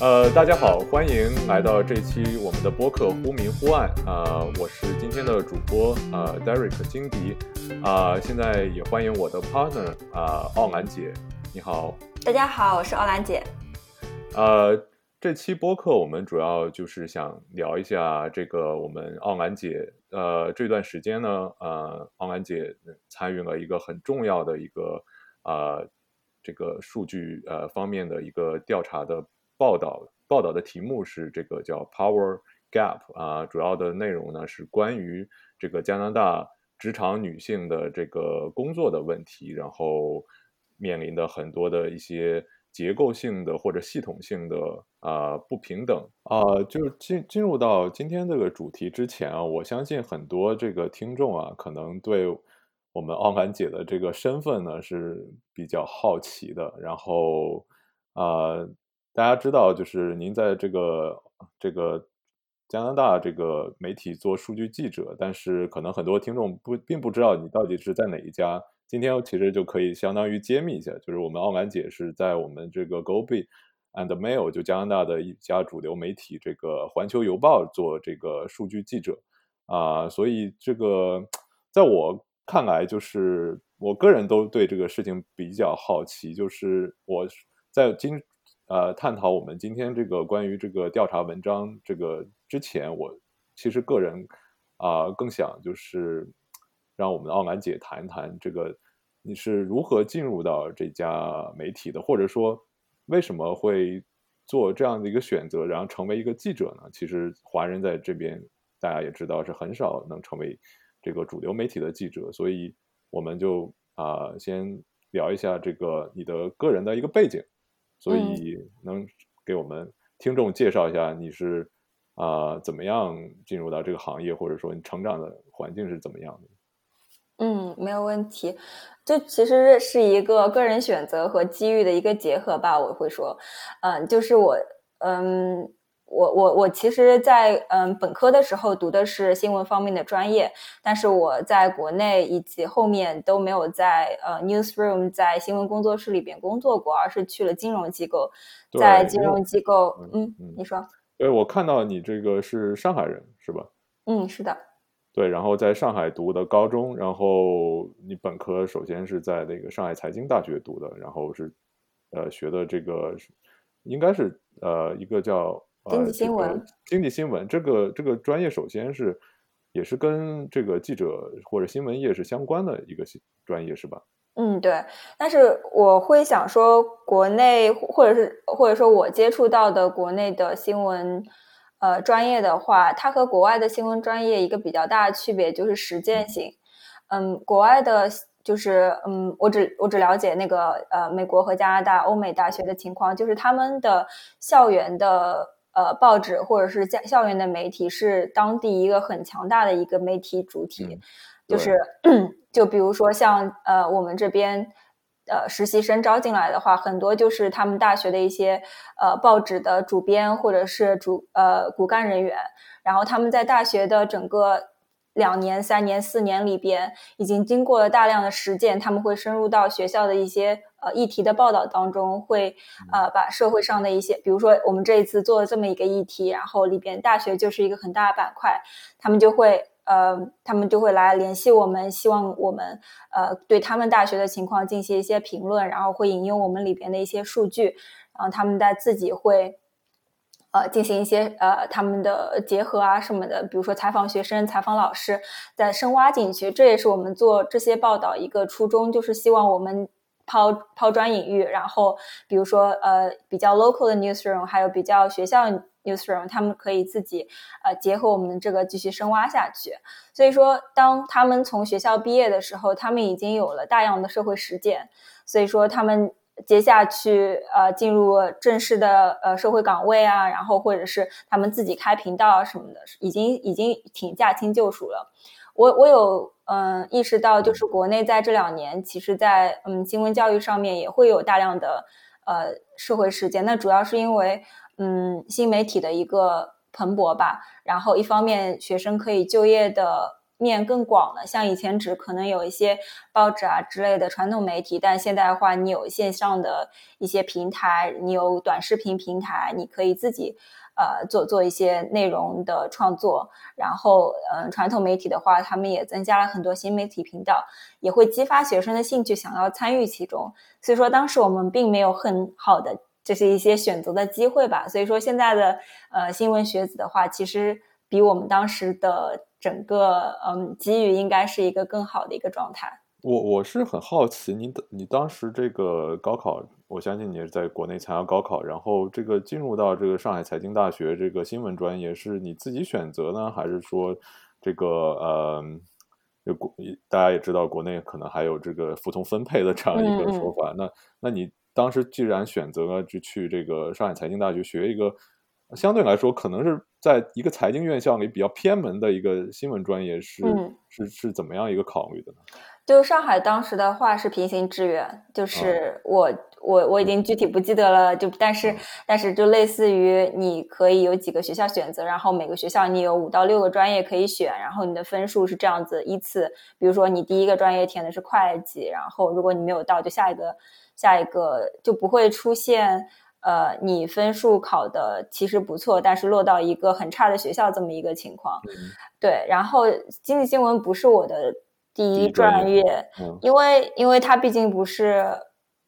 呃，大家好，欢迎来到这期我们的播客《忽明忽暗》啊、我是今天的主播呃 Derek 金迪啊、现在也欢迎我的 partner 啊、奥兰姐，你好。大家好，我是奥兰姐。呃，这期播客我们主要就是想聊一下这个我们奥兰姐，呃，这段时间呢，呃，奥兰姐参与了一个很重要的一个呃这个数据呃方面的一个调查的报道，报道的题目是这个叫 Power Gap 啊、主要的内容呢是关于这个加拿大职场女性的这个工作的问题，然后面临的很多的一些结构性的或者系统性的啊、不平等啊、就进进入到今天这个主题之前啊，我相信很多这个听众啊，可能对我们奥兰姐的这个身份呢是比较好奇的。然后啊、大家知道，就是您在这个这个加拿大这个媒体做数据记者，但是可能很多听众不并不知道你到底是在哪一家。今天其实就可以相当于揭秘一下，就是我们奥兰姐是在我们这个 Gobi and Mail 就加拿大的一家主流媒体这个环球邮报做这个数据记者啊、所以这个在我看来，就是我个人都对这个事情比较好奇，就是我在今呃探讨我们今天这个关于这个调查文章这个之前，我其实个人啊、更想就是让我们的奥兰姐谈一谈这个你是如何进入到这家媒体的，或者说为什么会做这样的一个选择，然后成为一个记者呢？其实华人在这边大家也知道是很少能成为这个主流媒体的记者，所以我们就啊、先聊一下这个你的个人的一个背景，所嗯以能给我们听众介绍一下你是啊、怎么样进入到这个行业，或者说你成长的环境是怎么样的？嗯，没有问题。这其实是一个个人选择和机遇的一个结合吧，我会说，嗯，就是我，嗯，我我我其实在，嗯本科的时候读的是新闻方面的专业，但是我在国内以及后面都没有在呃 newsroom 在新闻工作室里边工作过，而是去了金融机构，在金融机构，嗯嗯，嗯你说，对，我看到你这个是上海人是吧？嗯，是的。对，然后在上海读的高中，然后你本科首先是在那个上海财经大学读的，然后是呃学的这个应该是呃一个叫经济新闻经济新闻这个这个专业首先是也是跟这个记者或者新闻业是相关的一个系专业是吧？嗯，对，但是我会想说，国内或者是或者说我接触到的国内的新闻，呃，专业的话，它和国外的新闻专业一个比较大的区别就是实践性。嗯，国外的就是嗯，我只我只了解那个呃美国和加拿大、欧美大学的情况，就是他们的校园的呃报纸或者是家校园的媒体是当地一个很强大的一个媒体主体。嗯就是 就比如说像呃我们这边呃实习生招进来的话，很多就是他们大学的一些呃报纸的主编或者是主呃骨干人员，然后他们在大学的整个两年、三年、四年里边，已经经过了大量的实践，他们会深入到学校的一些呃议题的报道当中，会呃把社会上的一些，比如说我们这一次做了这么一个议题，然后里边大学就是一个很大的板块，他们就会呃，他们就会来联系我们，希望我们呃对他们大学的情况进行一些评论，然后会引用我们里边的一些数据，然后他们在自己会呃进行一些呃他们的结合啊什么的，比如说采访学生、采访老师，再深挖进去。这也是我们做这些报道一个初衷，就是希望我们抛抛砖引玉，然后比如说呃比较 local 的 newsroom，还有比较学校 newsroom，他们可以自己呃结合我们这个继续深挖下去。所以说，当他们从学校毕业的时候，他们已经有了大量的社会实践，所以说他们接下去呃进入正式的呃社会岗位啊，然后或者是他们自己开频道啊什么的，已经已经挺驾轻就熟了。我我有嗯、意识到，就是国内在这两年，其实在嗯新闻教育上面也会有大量的呃社会事件。那主要是因为嗯新媒体的一个蓬勃吧，然后一方面学生可以就业的面更广了。像以前只可能有一些报纸啊之类的传统媒体，但现在的话，你有线上的一些平台，你有短视频平台，你可以自己。呃，做做一些内容的创作，然后，嗯，传统媒体的话，他们也增加了很多新媒体频道，也会激发学生的兴趣，想要参与其中。所以说，当时我们并没有很好的这是一些选择的机会吧。所以说，现在的呃新闻学子的话，其实比我们当时的整个嗯机遇应该是一个更好的一个状态。我我是很好奇，你你当时这个高考，我相信你是在国内参加高考，然后这个进入到这个上海财经大学这个新闻专业，是你自己选择呢，还是说这个呃，国大家也知道，国内可能还有这个服从分配的这样一个说法？那那你当时既然选择了就去这个上海财经大学学一个相对来说可能是在一个财经院校里比较偏门的一个新闻专业，是是是怎么样一个考虑的呢？就上海当时的话是平行志愿，就是我我我已经具体不记得了，就但是但是就类似于你可以有几个学校选择，然后每个学校你有五到六个专业可以选，然后你的分数是这样子依次，比如说你第一个专业填的是会计，然后如果你没有到，就下一个下一个就不会出现呃你分数考的其实不错，但是落到一个很差的学校这么一个情况。对，然后经济新闻不是我的。第一专业，因为因为它毕竟不是，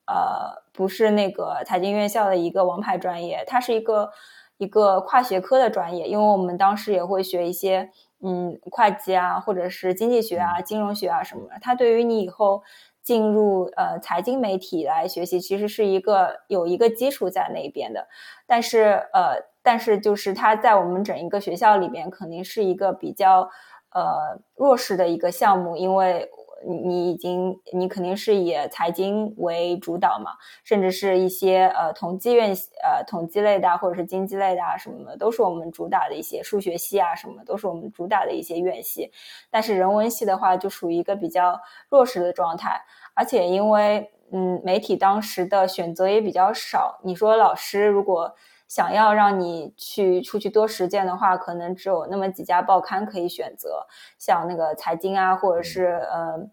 呃，不是那个财经院校的一个王牌专业，它是一个一个跨学科的专业。因为我们当时也会学一些，嗯，会计啊，或者是经济学啊、金融学啊什么的。它对于你以后进入呃财经媒体来学习，其实是一个有一个基础在那边的。但是呃，但是就是它在我们整一个学校里面，肯定是一个比较。呃，弱势的一个项目，因为你你已经，你肯定是以财经为主导嘛，甚至是一些呃统计院呃统计类的或者是经济类的啊什么的，都是我们主打的一些数学系啊什么，都是我们主打的一些院系。但是人文系的话，就属于一个比较弱势的状态，而且因为嗯媒体当时的选择也比较少，你说老师如果。想要让你去出去多实践的话，可能只有那么几家报刊可以选择，像那个财经啊，或者是呃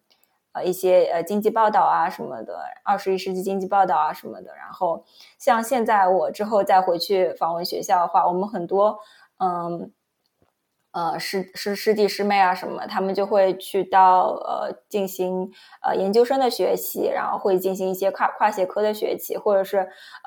呃一些呃经济报道啊什么的，二十一世纪经济报道啊什么的。然后像现在我之后再回去访问学校的话，我们很多嗯。呃，师师师弟师妹啊，什么，他们就会去到呃进行呃研究生的学习，然后会进行一些跨跨学科的学习，或者是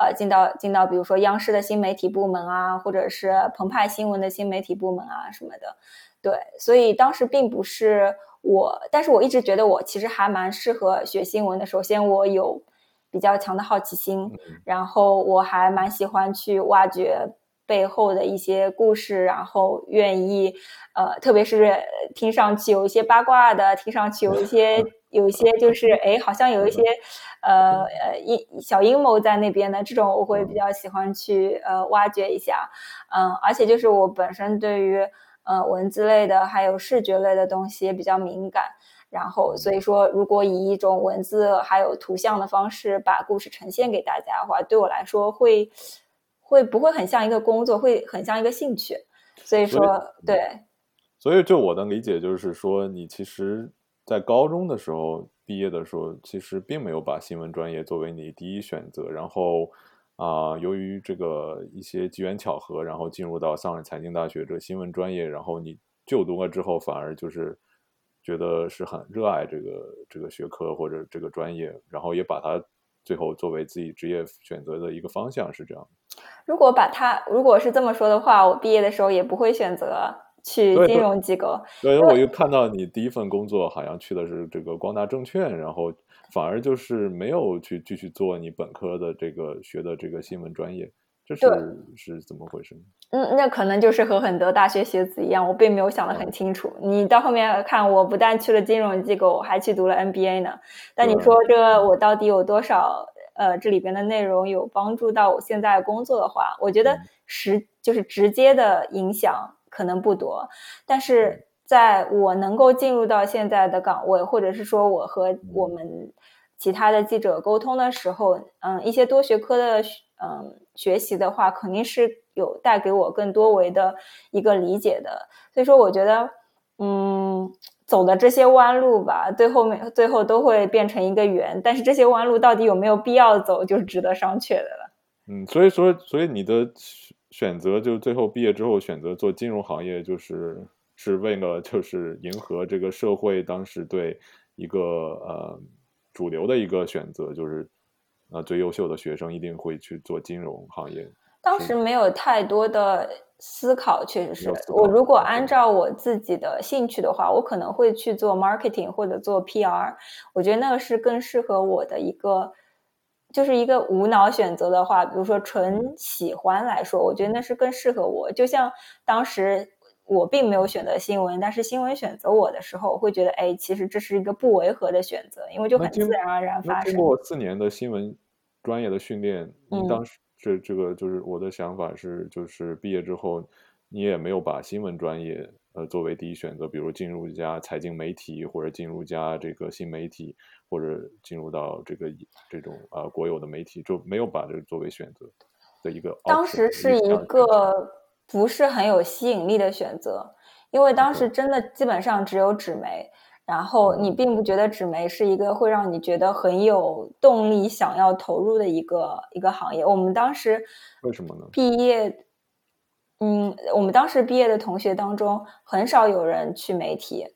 呃进到进到比如说央视的新媒体部门啊，或者是澎湃新闻的新媒体部门啊什么的。对，所以当时并不是我，但是我一直觉得我其实还蛮适合学新闻的。首先，我有比较强的好奇心，然后我还蛮喜欢去挖掘。背后的一些故事，然后愿意，呃，特别是听上去有一些八卦的，听上去有一些 有一些就是，哎，好像有一些，呃呃阴小阴谋在那边的这种，我会比较喜欢去呃挖掘一下，嗯，而且就是我本身对于呃文字类的还有视觉类的东西也比较敏感，然后所以说，如果以一种文字还有图像的方式把故事呈现给大家的话，对我来说会。会不会很像一个工作，会很像一个兴趣，所以说对。所以就我的理解就是说，你其实，在高中的时候毕业的时候，其实并没有把新闻专业作为你第一选择。然后啊，由于这个一些机缘巧合，然后进入到上海财经大学这个新闻专业，然后你就读了之后，反而就是觉得是很热爱这个这个学科或者这个专业，然后也把它最后作为自己职业选择的一个方向，是这样。如果把它，如果是这么说的话，我毕业的时候也不会选择去金融机构。对，我又看到你第一份工作好像去的是这个光大证券，然后反而就是没有去继续做你本科的这个学的这个新闻专业，这是是怎么回事？嗯，那可能就是和很多大学学子一样，我并没有想得很清楚。你到后面看，我不但去了金融机构，我还去读了 MBA 呢。但你说这我到底有多少？呃，这里边的内容有帮助到我现在工作的话，我觉得实就是直接的影响可能不多，但是在我能够进入到现在的岗位，或者是说我和我们其他的记者沟通的时候，嗯，一些多学科的嗯学习的话，肯定是有带给我更多维的一个理解的。所以说，我觉得，嗯，走的这些弯路吧，最后面最后都会变成一个圆，但是这些弯路到底有没有必要走，就是值得商榷的了。嗯，所以说，所以你的选选择，就最后毕业之后选择做金融行业，就是是为了就是迎合这个社会当时对一个呃主流的一个选择，就是呃最优秀的学生一定会去做金融行业。当时没有太多的思考，确实是我如果按照我自己的兴趣的话，我可能会去做 marketing 或者做 PR，我觉得那个是更适合我的一个，就是一个无脑选择的话，比如说纯喜欢来说，我觉得那是更适合我。就像当时我并没有选择新闻，但是新闻选择我的时候，我会觉得，哎，其实这是一个不违和的选择，因为就很自然而然发生。过四年的新闻专业的训练，您嗯。当时这这个就是我的想法是，就是毕业之后，你也没有把新闻专业呃作为第一选择，比如进入一家财经媒体，或者进入一家这个新媒体，或者进入到这个这种呃国有的媒体，就没有把这个作为选择的一个当时是一。个不是很有吸引力的选择，因为当时真的基本上只有纸媒，然后你嗯，并不觉得纸媒是一个会让你觉得很有动力想要投入的一个一个行业。我们当时为什么呢毕业，嗯，我们当时毕业的同学当中很少有人去媒体，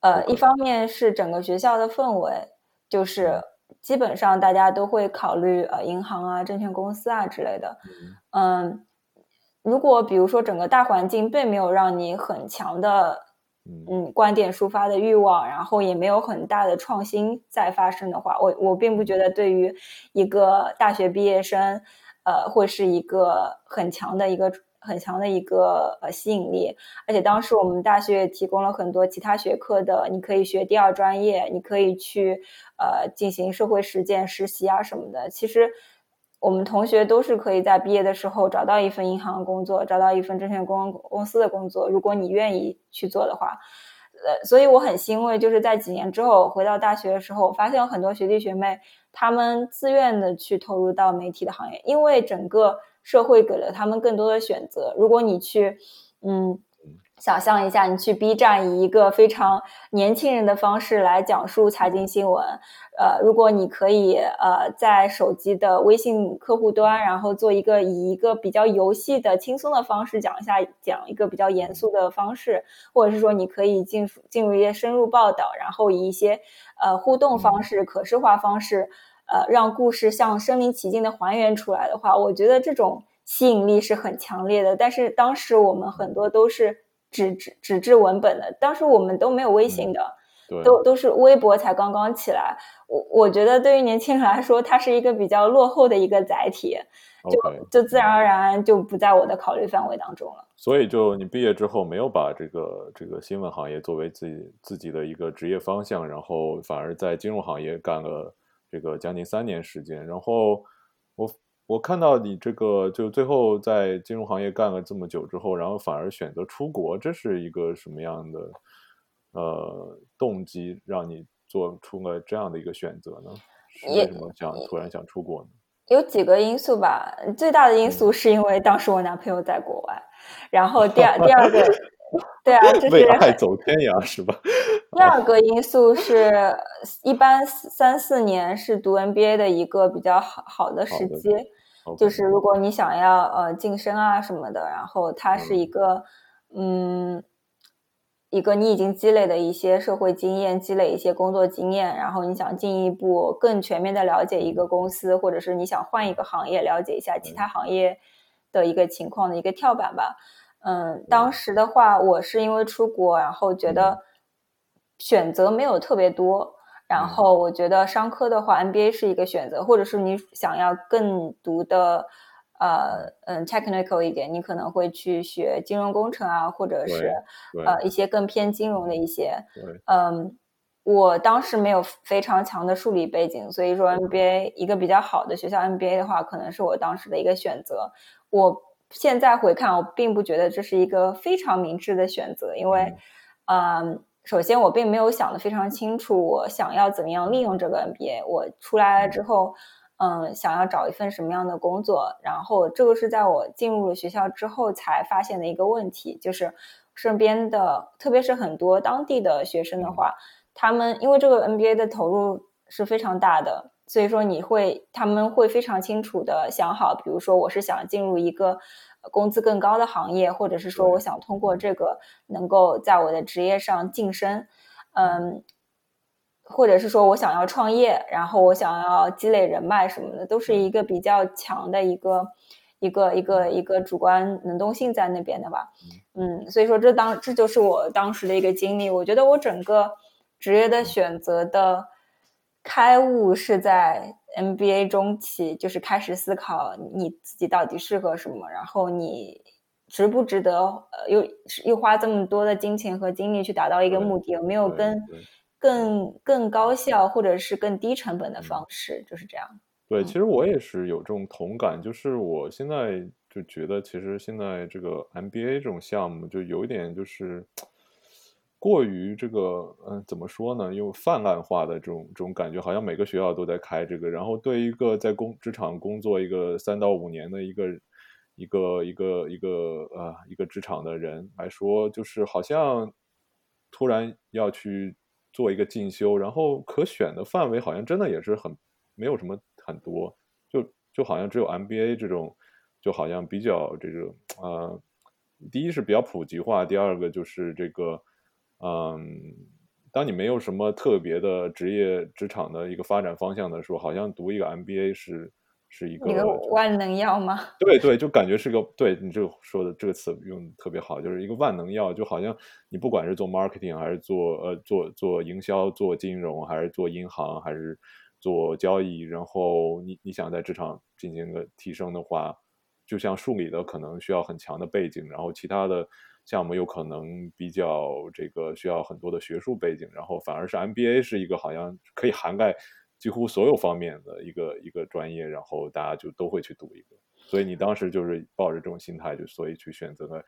呃，一方面是整个学校的氛围，就是嗯基本上大家都会考虑呃银行啊、证券公司啊之类的。嗯嗯，如果比如说整个大环境并没有让你很强的嗯观点抒发的欲望，然后也没有很大的创新在发生的话，我我并不觉得对于一个大学毕业生，呃，会是一个很强的一个很强的一个呃吸引力。而且当时我们大学也提供了很多其他学科的，你可以学第二专业，你可以去呃进行社会实践实习啊什么的。其实我们同学都是可以在毕业的时候找到一份银行工作，找到一份证券公公司的工作，如果你愿意去做的话。呃，所以我很欣慰，就是在几年之后回到大学的时候，我发现有很多学弟学妹，他们自愿的去投入到媒体的行业，因为整个社会给了他们更多的选择。如果你去，嗯，想象一下，你去 B 站以一个非常年轻人的方式来讲述财经新闻，呃，如果你可以呃在手机的微信客户端，然后做一个以一个比较游戏的轻松的方式讲一下，讲一个比较严肃的方式，或者是说你可以进进入一些深入报道，然后以一些呃互动方嗯式、可视化方式，呃，让故事像身临其境的还原出来的话，我觉得这种吸引力是很强烈的。但是当时我们很多都是纸质纸质文本的，当时我们都没有微信嗯，的，对都都是微博才刚刚起来。我我觉得对于年轻人来说，它是一个比较落后的一个载体，就就自然嗯。而然就不在我的考虑范围当中了。所以就你毕业之后没有把这个这个新闻行业作为自己自己的一个职业方向，然后反而在金融行业干了这个将近三年时间。然后我我看到你这个就最后在金融行业干了这么久之后，然后反而选择出国，这是一个什么样的呃动机让你做出了这样的一个选择呢？是为什么想突然想出国呢？有几个因素吧，最大的因嗯，素是因为当时我男朋友在国外，然后第二第二个 对啊，这为爱走天涯是吧？第二个因素是，一般三四年是读 MBA 的一个比较好好的时机。就是如果你想要，呃，晋升啊什么的，然后它是一嗯。个嗯，一个你已经积累的一些社会经验，积累一些工作经验，然后你想进一步更全面的了解一个嗯公司，或者是你想换一个行业，了解一下其他行业的一个情况的一个跳板吧。嗯，当，时的话，我是因为出国，然后觉嗯。得选择没有特别多，然嗯后我觉得商科的话，MBA 是一个选择，或者是你想要更读的，嗯呃，嗯，technical 一点，你可能会去学金融工程啊，或者是呃一些更偏金融的嗯一些。嗯，我当时没有非常强的数理背景，所以说，OK，MBA 一个比较好的学校 MBA 的话，可能是我当时的一个选择。我现在回看，我并不觉得这是一个非常明智的选择，因为，嗯嗯，首先我并没有想得非常清楚，我想要怎么样利用这个 MBA。我出来了之嗯后，嗯，想要找一份什么样的工作，然后这个是在我进入了学校之后才发现的一个问题，就是身边的，特别是很多当地的学生的话，他们因为这个 NBA 的投入是非常大的，所以说你会他们会非常清楚的想好，比如说我是想进入一个工资更高的行业，或者是说我想通过这个能够在我的职业上晋升，嗯。或者是说我想要创业，然后我想要积累人脉什么的，都是一个比较强的一个一个一个一个主观能动性在那边的吧。嗯，所以说这当这就是我当时的一个经历。我觉得我整个职业的选择的开悟是在 MBA 中期，就是开始思考你自己到底适合什么，然后你值不值得呃又又花这么多的金钱和精力去达到一个目的，有没有跟。更更高效或者是更低成本的方式，就是这样。对，其实我也是有这种同感，就是我现在就觉得，其实现在这个 MBA 这种项目就有一点就是过于这个，嗯，怎么说呢？又泛滥化的这种这种感觉，好像每个学校都在开这个。然后对一个在工职场工作一个三到五年的一个一个一个一个呃一个职场的人来说，就是好像突然要去。做一个进修，然后可选的范围好像真的也是很没有什么很多，就就好像只有 MBA 这种，就好像比较这个呃，第一是比较普及化，第二个就是这个，嗯，当你没有什么特别的职业职场的一个发展方向的时候，好像读一个 MBA 是。是一个万能药吗？对对，就感觉是个对你这个说的这个词用特别好，就是一个万能药，就好像你不管是做 marketing 还是做呃做做营销、做金融，还是做银行，还是做交易，然后你你想在职场进行个提升的话，就像数理的可能需要很强的背景，然后其他的项目有可能比较这个需要很多的学术背景，然后反而是 MBA 是一个好像可以涵盖。几乎所有方面的一个一个专业，然后大家就都会去读一个，所以你当时就是抱着这种心态，就所以去选择了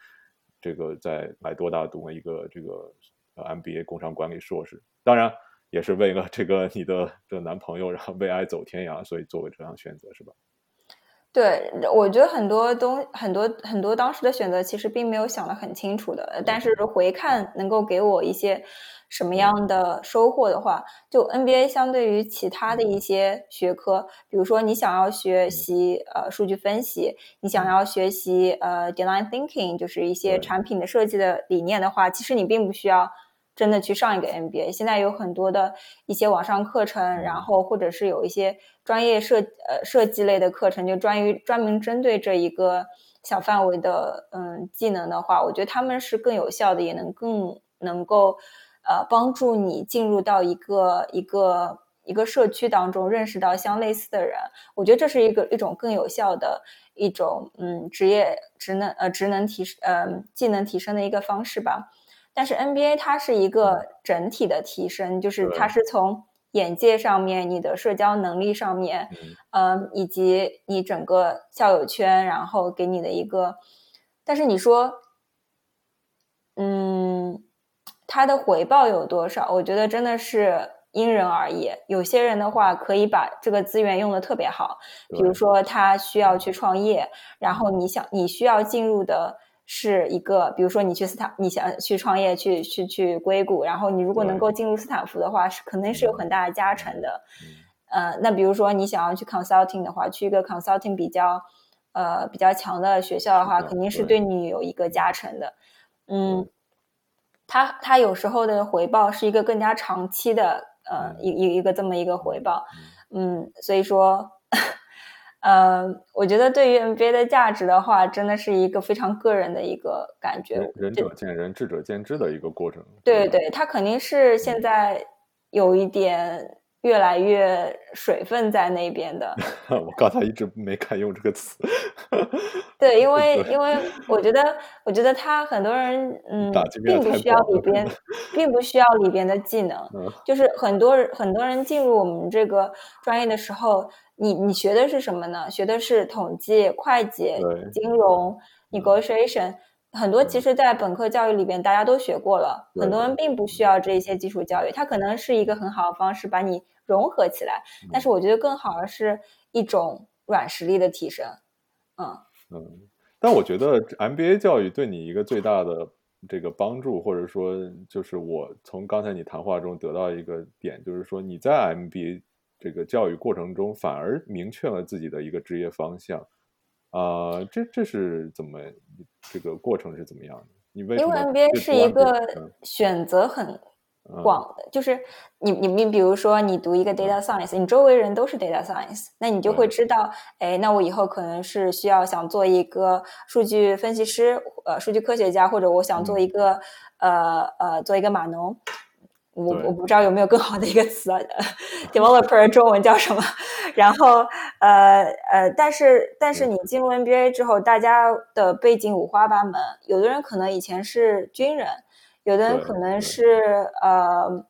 这个在来多大读了一个这个 MBA 工商管理硕士，当然也是为了这个你的这男朋友，然后为爱走天涯，所以做了这样选择，是吧？对，我觉得很多东很多很多当时的选择其实并没有想得很清楚的，但是回看能够给我一些什么样的收获的话，就 NBA 相对于其他的一些学科，比如说你想要学习呃数据分析，你想要学习呃 design thinking，就是一些产品的设计的理念的话，其实你并不需要。真的去上一个 MBA，现在有很多的一些网上课程，然后或者是有一些专业设呃设计类的课程，就专于专门针对这一个小范围的嗯技能的话，我觉得他们是更有效的，也能更能够呃帮助你进入到一个一个一个社区当中，认识到相类似的人。我觉得这是一个一种更有效的一种嗯职业职能呃职能提升呃技能提升的一个方式吧。但是 NBA 它是一个整体的提升，就是它是从眼界上面、你的社交能力上面，嗯，以及你整个校友圈，然后给你的一个。但是你说，嗯，它的回报有多少？我觉得真的是因人而异。有些人的话可以把这个资源用的特别好，比如说他需要去创业，然后你想你需要进入的。是一个，比如说你去斯坦，你想去创业，去去去硅谷，然后你如果能够进入斯坦福的话，是肯定是有很大的加成的。呃，那比如说你想要去 consulting 的话，去一个 consulting 比较呃比较强的学校的话，肯定是对你有一个加成的。嗯，他他有时候的回报是一个更加长期的，呃一一一个这么一个回报。嗯，所以说。呃，我觉得对于 NBA 的价值的话，真的是一个非常个人的一个感觉，仁者见仁，智者见智的一个过程。对对，它肯定是现在有一点。越来越水分在那边的，我刚才一直没敢用这个词。对，因为因为我觉得，我觉得他很多人嗯，并不需要里边，并不需要里边的技能，就是很多很多人进入我们这个专业的时候，你你学的是什么呢？学的是统计、会计、金融、negotiation。很多其实，在本科教育里边，大家都学过了。很多人并不需要这些基础教育，它可能是一个很好的方式把你融合起来。但是，我觉得更好的是一种软实力的提升。嗯嗯，但我觉得 MBA 教育对你一个最大的这个帮助，或者说就是我从刚才你谈话中得到一个点，就是说你在 MBA 这个教育过程中反而明确了自己的一个职业方向，啊，这这是怎么这个过程是怎么样的？你为？因为 MBA 是一个选择很。广的，就是你你你，比如说你读一个 data science，你周围人都是 data science，那你就会知道，哎，那我以后可能是需要想做一个数据分析师，呃，数据科学家，或者我想做一个呃呃做一个码农，我我不知道有没有更好的一个词啊，developer 中文叫什么？然后呃呃，但是但是你进入 NBA 之后，大家的背景五花八门，有的人可能以前是军人。有的人可能是呃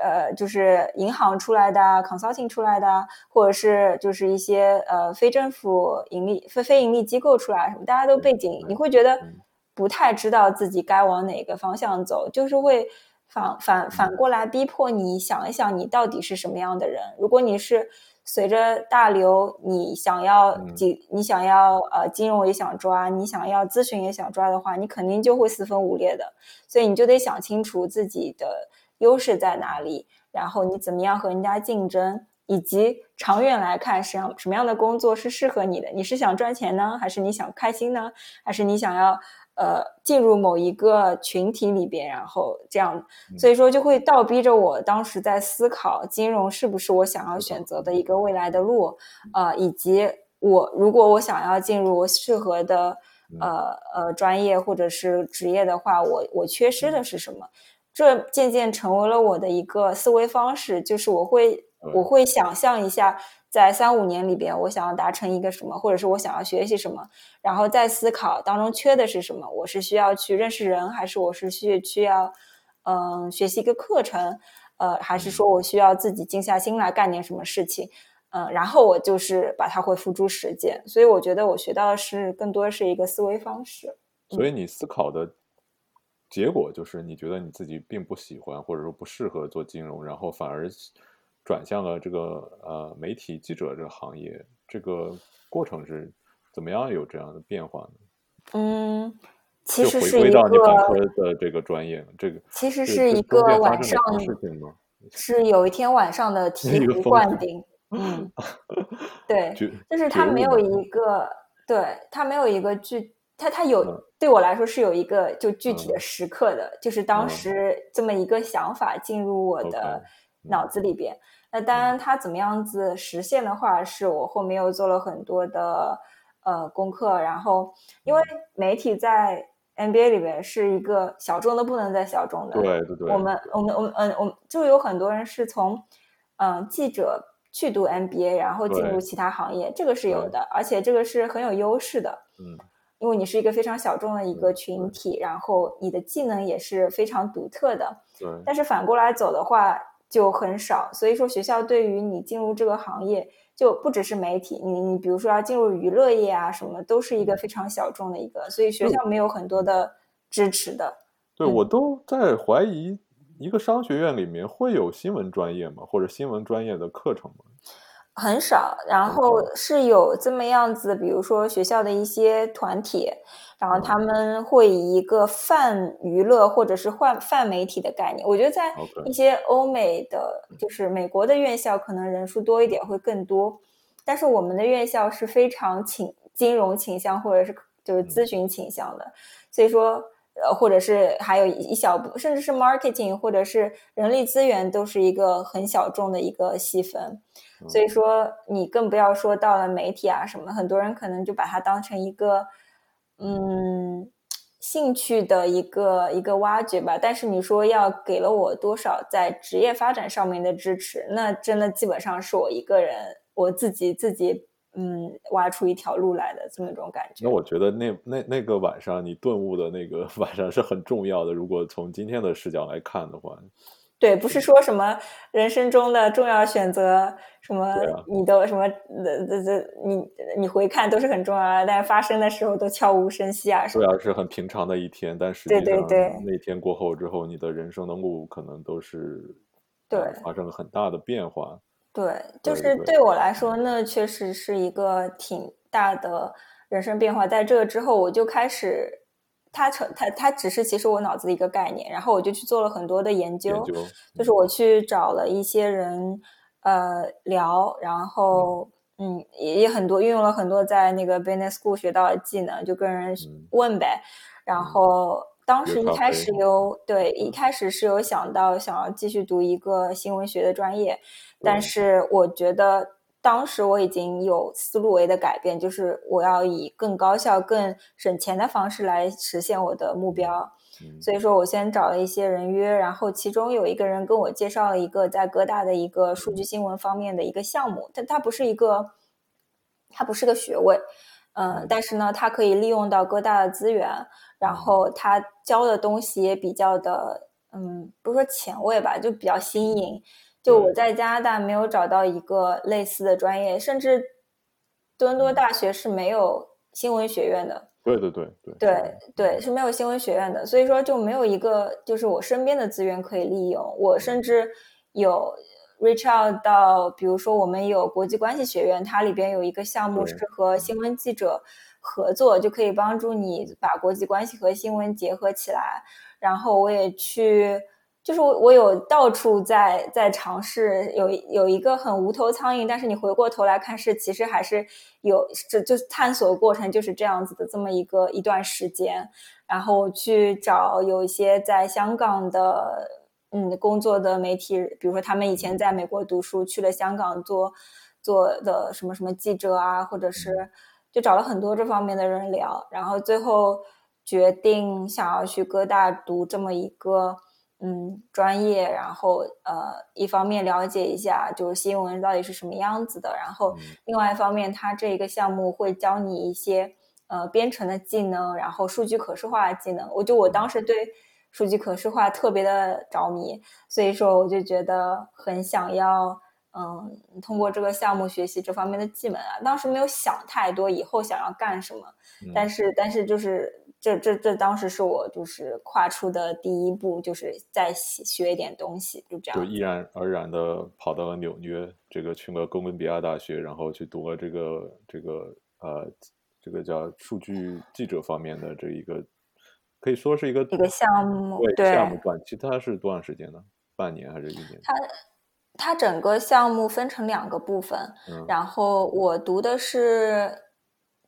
呃，就是银行出来的、consulting 出来的，或者是就是一些呃非政府盈利、非非盈利机构出来什么，大家都背景，你会觉得不太知道自己该往哪个方向走，就是会反反反过来逼迫你想一想，你到底是什么样的人。如果你是。随着大流，你想要金，你想要呃金融也想抓，你想要咨询也想抓的话，你肯定就会四分五裂的。所以你就得想清楚自己的优势在哪里，然后你怎么样和人家竞争，以及长远来看，什么什么样的工作是适合你的？你是想赚钱呢，还是你想开心呢，还是你想要？呃，进入某一个群体里边，然后这样，所以说就会倒逼着我当时在思考金融是不是我想要选择的一个未来的路，呃，以及我如果我想要进入适合的呃呃专业或者是职业的话，我我缺失的是什么？这渐渐成为了我的一个思维方式，就是我会我会想象一下。在三五年里边，我想要达成一个什么，或者是我想要学习什么，然后再思考当中缺的是什么。我是需要去认识人，还是我是需需要，嗯，学习一个课程，呃，还是说我需要自己静下心来干点什么事情，嗯，然后我就是把它会付诸实践。所以我觉得我学到的是更多是一个思维方式。所以你思考的结果就是你觉得你自己并不喜欢，或者说不适合做金融，然后反而。转向了这个呃媒体记者这个行业，这个过程是怎么样有这样的变化呢？嗯，其实是回归到你本科的这个专业，这个其实是一个晚上事情吗？是有一天晚上的醍醐灌顶。嗯，对，就是他没有一个，对他没有一个具，他他有对我来说是有一个就具体的时刻的，就是当时这么一个想法进入我的脑子里边。那当然，它怎么样子实现的话，是我后面又做了很多的呃功课。然后，因为媒体在 NBA 里面是一个小众的不能再小众的。对对对。我们我们我们嗯，我们就有很多人是从嗯记者去读 NBA，然后进入其他行业，这个是有的，而且这个是很有优势的。嗯。因为你是一个非常小众的一个群体，然后你的技能也是非常独特的。对。但是反过来走的话。就很少，所以说学校对于你进入这个行业，就不只是媒体，你你比如说要进入娱乐业啊，什么都是一个非常小众的一个，所以学校没有很多的支持的。对我都在怀疑，一个商学院里面会有新闻专业吗？或者新闻专业的课程吗？很少，然后是有这么样子，比如说学校的一些团体。然后他们会以一个泛娱乐或者是泛泛媒体的概念，我觉得在一些欧美的，就是美国的院校，可能人数多一点会更多。但是我们的院校是非常倾金融倾向或者是就是咨询倾向的，所以说呃，或者是还有一小部甚至是 marketing 或者是人力资源都是一个很小众的一个细分。所以说你更不要说到了媒体啊什么，很多人可能就把它当成一个。嗯，兴趣的一个一个挖掘吧。但是你说要给了我多少在职业发展上面的支持，那真的基本上是我一个人我自己自己嗯挖出一条路来的这么一种感觉。那我觉得那那那个晚上你顿悟的那个 晚上是很重要的。如果从今天的视角来看的话。对，不是说什么人生中的重要选择，什么你都什么，这这这，你你回看都是很重要的，但是发生的时候都悄无声息啊。对啊，是很平常的一天，但实际上那天过后之后，你的人生的路可能都是对发生了很大的变化。对，就是对我来说，那确实是一个挺大的人生变化。在这个之后，我就开始。它成它它只是其实我脑子的一个概念，然后我就去做了很多的研究，研究就是我去找了一些人呃聊，然后嗯也也很多运用了很多在那个 business school 学到的技能，就跟人问呗，然后当时一开始有对一开始是有想到想要继续读一个新闻学的专业，但是我觉得。当时我已经有思路为的改变，就是我要以更高效、更省钱的方式来实现我的目标。所以说我先找了一些人约，然后其中有一个人跟我介绍了一个在哥大的一个数据新闻方面的一个项目，但它不是一个，它不是个学位，嗯，但是呢，它可以利用到哥大的资源，然后他教的东西也比较的，嗯，不是说前卫吧，就比较新颖。就我在加拿大没有找到一个类似的专业，甚至多伦多大学是没有新闻学院的。对对对对对对是没有新闻学院的，所以说就没有一个就是我身边的资源可以利用。我甚至有 reach out 到，比如说我们有国际关系学院，它里边有一个项目是和新闻记者合作，就可以帮助你把国际关系和新闻结合起来。然后我也去。就是我，我有到处在在尝试，有有一个很无头苍蝇，但是你回过头来看，是其实还是有，这就是探索过程就是这样子的这么一个一段时间，然后去找有一些在香港的嗯工作的媒体，比如说他们以前在美国读书，去了香港做做的什么什么记者啊，或者是就找了很多这方面的人聊，然后最后决定想要去哥大读这么一个。嗯，专业，然后呃，一方面了解一下就是新闻到底是什么样子的，然后另外一方面，它这一个项目会教你一些呃编程的技能，然后数据可视化的技能。我就我当时对数据可视化特别的着迷，所以说我就觉得很想要嗯通过这个项目学习这方面的技能啊。当时没有想太多以后想要干什么，但是但是就是。这这这当时是我就是跨出的第一步，就是再学一点东西，就这样。就毅然而然的跑到了纽约，这个去了哥伦比亚大学，然后去读了这个这个呃这个叫数据记者方面的这一个，可以说是一个一个项目，对项目短期，它是多长时间呢？半年还是一年？它它整个项目分成两个部分，然后我读的是。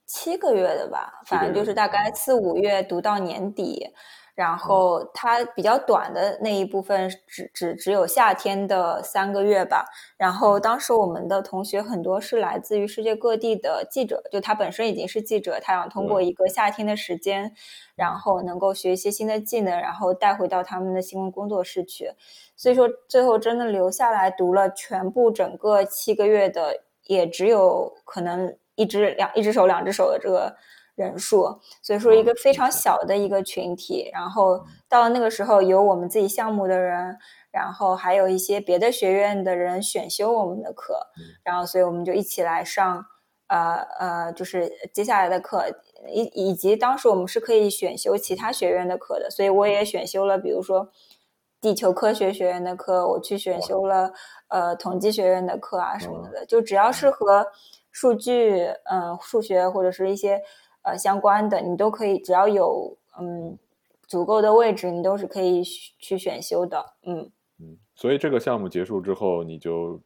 七个月的吧，反正就是大概四五月读到年底，然后它比较短的那一部分只只只有夏天的三个月吧。然后当时我们的同学很多是来自于世界各地的记者，就他本身已经是记者，他想通过一个夏天的时间，然后能够学一些新的技能，然后带回到他们的新闻工作室去。所以说最后真的留下来读了全部整个七个月的，也只有可能。一只两一只手两只手的这个人数，所以说一个非常小的一个群体。然后到了那个时候，有我们自己项目的人，然后还有一些别的学院的人选修我们的课，然后所以我们就一起来上，呃呃，就是接下来的课，以以及当时我们是可以选修其他学院的课的，所以我也选修了，比如说地球科学学院的课，我去选修了呃统计学院的课啊什么的，就只要是和。数据，嗯，数学或者是一些呃相关的，你都可以，只要有嗯足够的位置，你都是可以去选修的，嗯嗯。所以这个项目结束之后，你就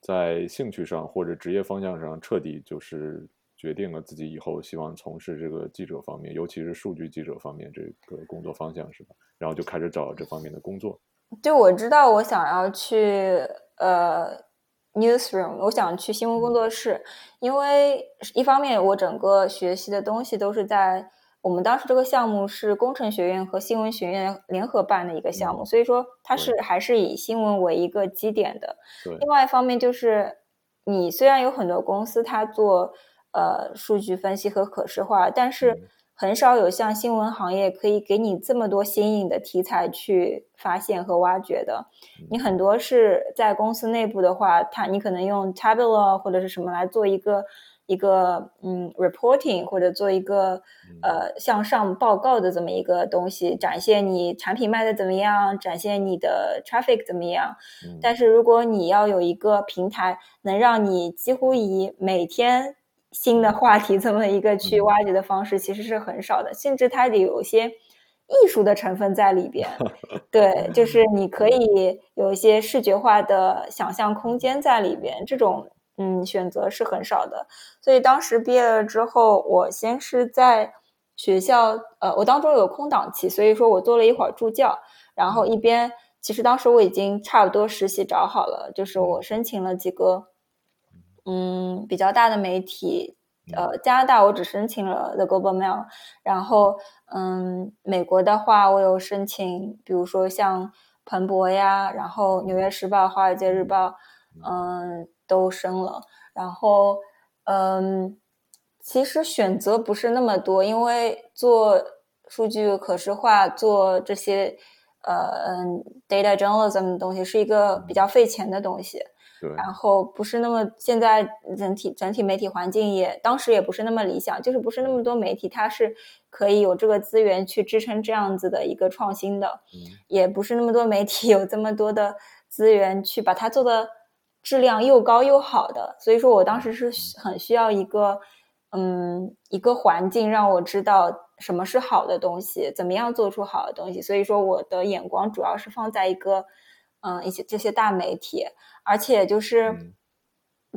在兴趣上或者职业方向上彻底就是决定了自己以后希望从事这个记者方面，尤其是数据记者方面这个工作方向，是吧？然后就开始找这方面的工作。就我知道，我想要去呃。Newsroom，我想去新闻工作室，因为一方面我整个学习的东西都是在我们当时这个项目是工程学院和新闻学院联合办的一个项目，所以说它是还是以新闻为一个基点的。另外一方面就是，你虽然有很多公司它做呃数据分析和可视化，但是。很少有像新闻行业可以给你这么多新颖的题材去发现和挖掘的。你很多是在公司内部的话，它你可能用 Tableau 或者是什么来做一个一个嗯 reporting，或者做一个呃向上报告的这么一个东西，展现你产品卖的怎么样，展现你的 traffic 怎么样。但是如果你要有一个平台，能让你几乎以每天新的话题这么一个去挖掘的方式，其实是很少的，甚至它得有些艺术的成分在里边。对，就是你可以有一些视觉化的想象空间在里边，这种嗯选择是很少的。所以当时毕业了之后，我先是在学校，呃，我当中有空档期，所以说我做了一会儿助教，然后一边其实当时我已经差不多实习找好了，就是我申请了几个。嗯，比较大的媒体，呃，加拿大我只申请了 The Global Mail，然后，嗯，美国的话我有申请，比如说像彭博呀，然后纽约时报、华尔街日报，嗯，都申了。然后，嗯，其实选择不是那么多，因为做数据可视化、做这些，呃，嗯，data journalism 的东西是一个比较费钱的东西。然后不是那么，现在整体整体媒体环境也当时也不是那么理想，就是不是那么多媒体，它是可以有这个资源去支撑这样子的一个创新的，也不是那么多媒体有这么多的资源去把它做的质量又高又好的，所以说我当时是很需要一个，嗯，一个环境让我知道什么是好的东西，怎么样做出好的东西，所以说我的眼光主要是放在一个，嗯，一些这些大媒体。而且就是，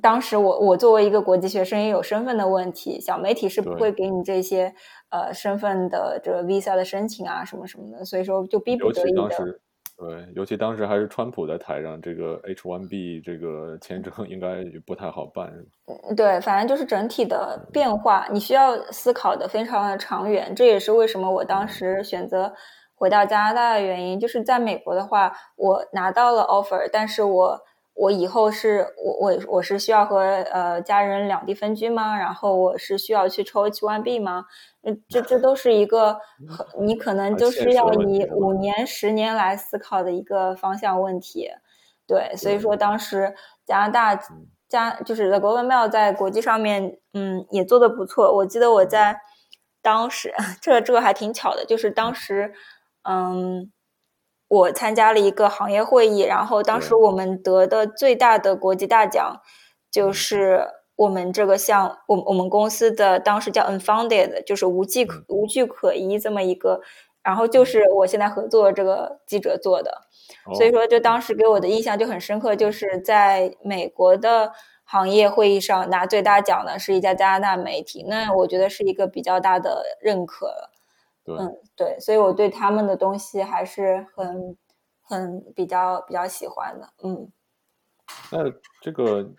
当时我我作为一个国际学生也有身份的问题，小媒体是不会给你这些呃身份的这个 visa 的申请啊什么什么的，所以说就逼不得已的。对，尤其当时还是川普在台上，这个 H1B 这个签证应该也不太好办。嗯，对，反正就是整体的变化，你需要思考的非常的长远。这也是为什么我当时选择回到加拿大的原因。就是在美国的话，我拿到了 offer，但是我。我以后是我我我是需要和呃家人两地分居吗？然后我是需要去抽 H1B 吗？嗯，这这都是一个你可能就是要以五年十年来思考的一个方向问题。对，所以说当时加拿大加就是 The Global Mail 在国际上面嗯也做的不错。我记得我在当时 这个这个还挺巧的，就是当时嗯。我参加了一个行业会议，然后当时我们得的最大的国际大奖，就是我们这个项，我我们公司的当时叫 unfounded，就是无迹可无据可依这么一个，然后就是我现在合作这个记者做的，所以说就当时给我的印象就很深刻，就是在美国的行业会议上拿最大奖的是一家加拿大媒体，那我觉得是一个比较大的认可。嗯，对，所以我对他们的东西还是很很比较比较喜欢的。嗯，那这个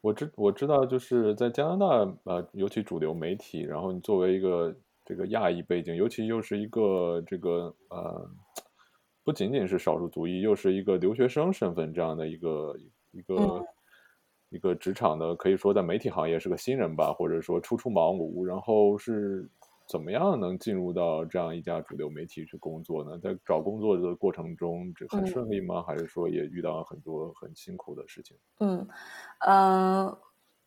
我知我知道，就是在加拿大呃，尤其主流媒体，然后你作为一个这个亚裔背景，尤其又是一个这个呃，不仅仅是少数族裔，又是一个留学生身份这样的一个一个一个职场的，可以说在媒体行业是个新人吧，或者说初出茅庐，然后是。怎么样能进入到这样一家主流媒体去工作呢？在找工作的过程中，这很顺利吗？还是说也遇到很多很辛苦的事情？嗯嗯，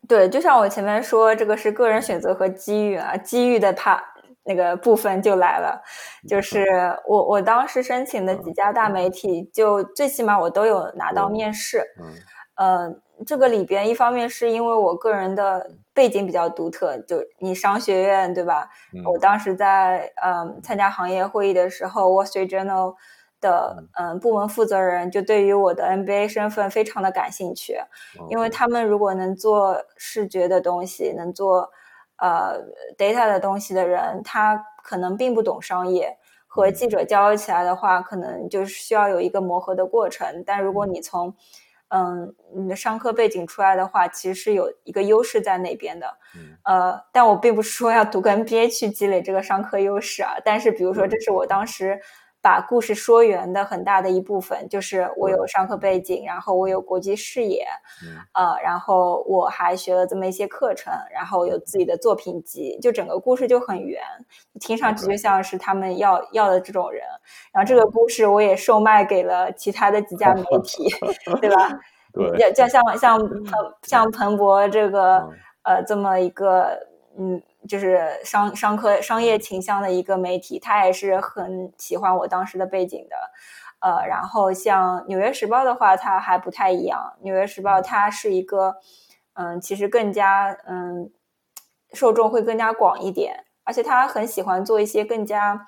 对，就像我前面说，这个是个人选择和机遇啊，机遇的它那个部分就来了。就是我我当时申请的几家大媒体，就最起码我都有拿到面试。嗯，呃，这个里边一方面是因为我个人的。背景比较独特，就你商学院对吧？我当时在嗯参加行业会议的时候，Wall Street Journal 的嗯部门负责人就对于我的 MBA 身份非常的感兴趣，因为他们如果能做视觉的东西，能做呃 data 的东西的人，他可能并不懂商业，和记者交流起来的话，可能就是需要有一个磨合的过程。但如果你从嗯，你的商科背景出来的话，其实是有一个优势在那边的。呃，但我并不是说要读个 MBA 去积累这个商科优势啊。但是，比如说，这是我当时。把故事说圆的很大的一部分，就是我有上课背景，然后我有国际视野，呃，然后我还学了这么一些课程，然后有自己的作品集，就整个故事就很圆，听上去就像是他们要要的这种人。然后这个故事我也售卖给了其他的几家媒体，对吧？对，像像像彭像彭博这个呃这么一个嗯。就是商商科商业倾向的一个媒体，他也是很喜欢我当时的背景的，呃，然后像《纽约时报》的话，它还不太一样，《纽约时报》它是一个，嗯，其实更加嗯受众会更加广一点，而且他很喜欢做一些更加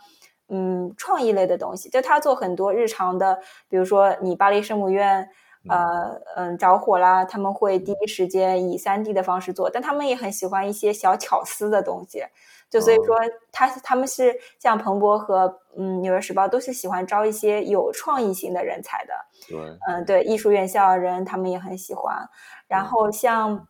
嗯创意类的东西。就他做很多日常的，比如说你巴黎圣母院。呃嗯，着火啦！他们会第一时间以三 D 的方式做，但他们也很喜欢一些小巧思的东西。就所以说，他他们是像彭博和嗯纽约时报都是喜欢招一些有创意型的人才的。对，嗯，对，艺术院校的人他们也很喜欢。然后像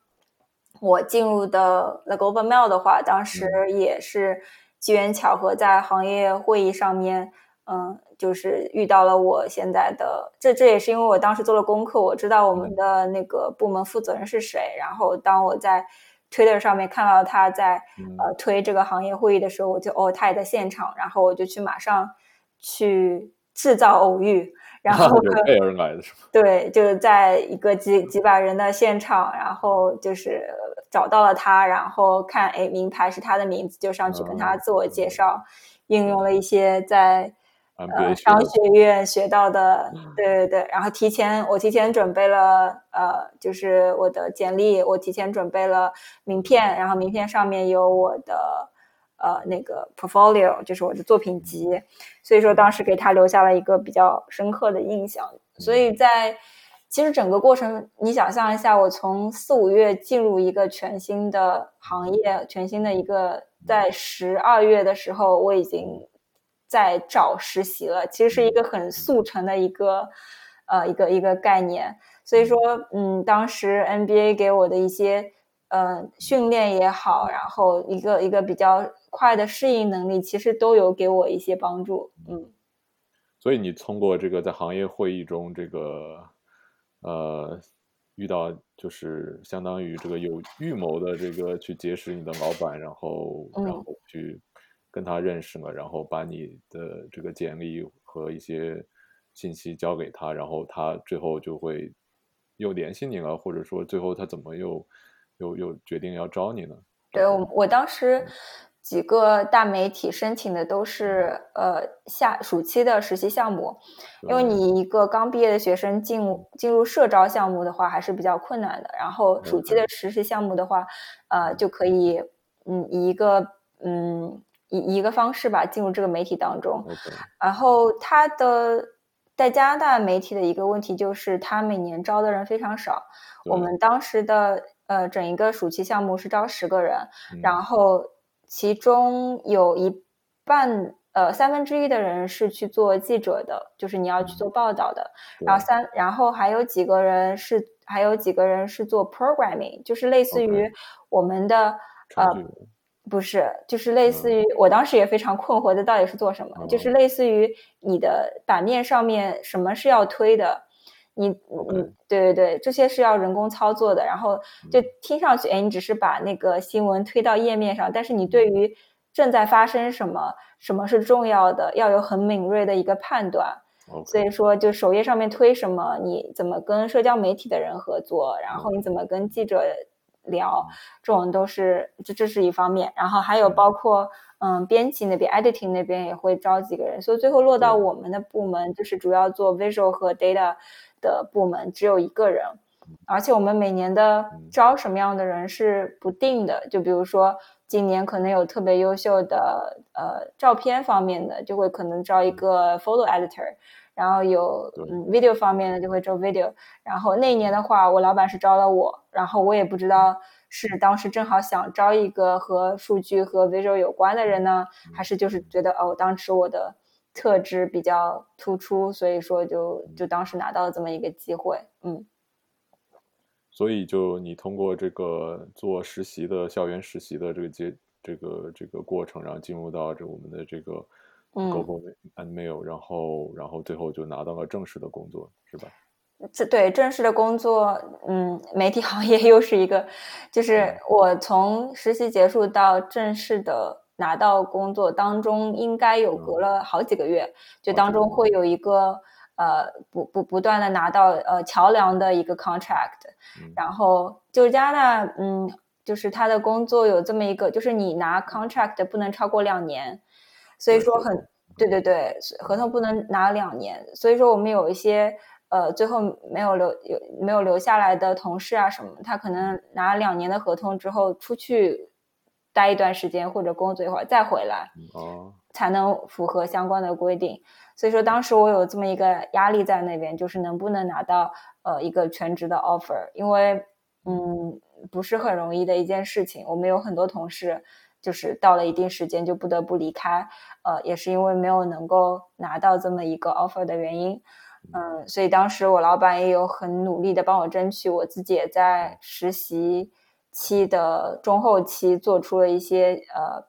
我进入的 The Global Mail 的话，当时也是机缘巧合，在行业会议上面。嗯，就是遇到了我现在的这，这也是因为我当时做了功课，我知道我们的那个部门负责人是谁。然后当我在 Twitter 上面看到他在呃推这个行业会议的时候，我就哦他也在现场，然后我就去马上去制造偶遇，然后 被人来的是吗？对，就是在一个几几百人的现场，然后就是找到了他，然后看哎名牌是他的名字，就上去跟他自我介绍，应用了一些在。呃，商学院学到的，对对对，然后提前我提前准备了，呃，就是我的简历，我提前准备了名片，然后名片上面有我的呃那个 portfolio，就是我的作品集，所以说当时给他留下了一个比较深刻的印象。所以在其实整个过程，你想象一下，我从四五月进入一个全新的行业，全新的一个，在十二月的时候，我已经。在找实习了，其实是一个很速成的一个，呃，一个一个概念。所以说，嗯，当时 NBA 给我的一些，呃，训练也好，然后一个一个比较快的适应能力，其实都有给我一些帮助。嗯。所以你通过这个在行业会议中，这个，呃，遇到就是相当于这个有预谋的这个去结识你的老板，然后然后去。跟他认识了，然后把你的这个简历和一些信息交给他，然后他最后就会又联系你了，或者说最后他怎么又又又决定要招你呢？对我，我当时几个大媒体申请的都是呃夏暑期的实习项目，因为你一个刚毕业的学生进进入社招项目的话还是比较困难的，然后暑期的实习项目的话，呃就可以嗯以一个嗯。一一个方式吧，进入这个媒体当中。然后他的在加拿大媒体的一个问题就是，他每年招的人非常少。我们当时的呃整一个暑期项目是招十个人，然后其中有一半呃三分之一的人是去做记者的，就是你要去做报道的。然后三然后还有几个人是还有几个人是做 programming，就是类似于我们的呃。不是，就是类似于我当时也非常困惑，这到底是做什么？就是类似于你的版面上面什么是要推的，你嗯，对对对，这些是要人工操作的。然后就听上去，哎，你只是把那个新闻推到页面上，但是你对于正在发生什么，什么是重要的，要有很敏锐的一个判断。所以说，就首页上面推什么，你怎么跟社交媒体的人合作，然后你怎么跟记者。聊这种都是这这是一方面，然后还有包括嗯编辑那边 editing 那边也会招几个人，所以最后落到我们的部门就是主要做 visual 和 data 的部门只有一个人，而且我们每年的招什么样的人是不定的，就比如说今年可能有特别优秀的呃照片方面的，就会可能招一个 photo editor。然后有嗯 video 方面的就会招 video，然后那一年的话，我老板是招了我，然后我也不知道是当时正好想招一个和数据和 visual 有关的人呢，还是就是觉得哦，当时我的特质比较突出，所以说就就当时拿到了这么一个机会，嗯。所以就你通过这个做实习的校园实习的这个阶这个这个过程，然后进入到这我们的这个。Global and Mail，然后，然后最后就拿到了正式的工作，是吧？这对正式的工作，嗯，媒体行业又是一个，就是我从实习结束到正式的拿到工作当中，应该有隔了好几个月，就当中会有一个呃，不不不断的拿到呃桥梁的一个 contract，然后就加拿大，嗯，就是他的工作有这么一个，就是你拿 contract 不能超过两年。所以说很对对对，合同不能拿两年。所以说我们有一些呃，最后没有留有没有留下来的同事啊什么，他可能拿两年的合同之后出去待一段时间或者工作一会儿再回来，哦，才能符合相关的规定。所以说当时我有这么一个压力在那边，就是能不能拿到呃一个全职的 offer，因为嗯不是很容易的一件事情。我们有很多同事就是到了一定时间就不得不离开，呃也是因为没有能够拿到这么一个 offer 的原因。嗯，所以当时我老板也有很努力的帮我争取，我自己也在实习期的中后期做出了一些呃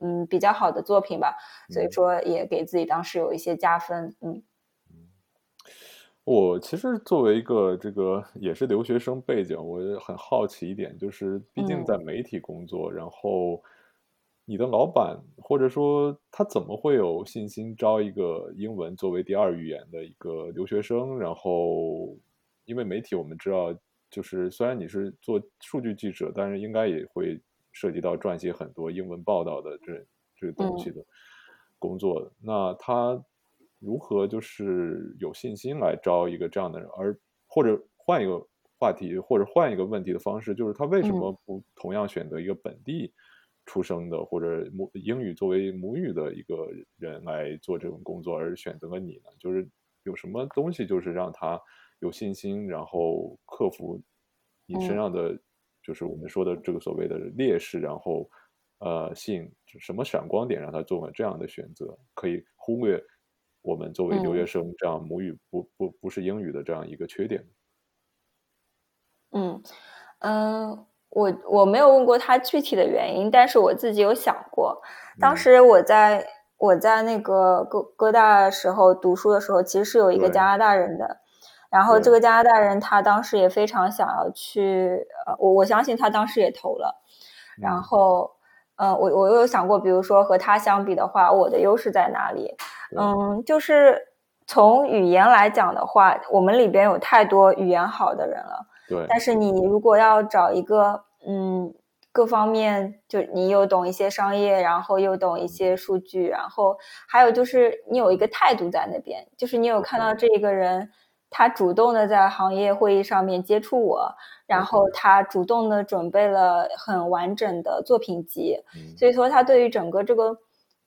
嗯比较好的作品吧，所以说也给自己当时有一些加分。嗯，我其实作为一个这个也是留学生背景，我很好奇一点，就是毕竟在媒体工作，然后。你的老板，或者说他怎么会有信心招一个英文作为第二语言的一个留学生？然后，因为媒体我们知道，就是虽然你是做数据记者，但是应该也会涉及到撰写很多英文报道的这这个东西的工作。那他如何就是有信心来招一个这样的人？而或者换一个话题，或者换一个问题的方式，就是他为什么不同样选择一个本地？出生的或者母英语作为母语的一个人来做这种工作，而选择了你呢？就是有什么东西，就是让他有信心，然后克服你身上的，就是我们说的这个所谓的劣势，然后呃，吸引什么闪光点，让他做了这样的选择，可以忽略我们作为留学生这样母语不不不是英语的这样一个缺点。嗯嗯。我我没有问过他具体的原因，但是我自己有想过。当时我在我在那个哥哥大时候读书的时候，其实是有一个加拿大人的，然后这个加拿大人他当时也非常想要去，呃，我我相信他当时也投了。然后，呃，我我有想过，比如说和他相比的话，我的优势在哪里？嗯，就是从语言来讲的话，我们里边有太多语言好的人了。对，但是你如果要找一个，嗯，各方面就你又懂一些商业，然后又懂一些数据，然后还有就是你有一个态度在那边，就是你有看到这一个人，他主动的在行业会议上面接触我，然后他主动的准备了很完整的作品集，所以说他对于整个这个，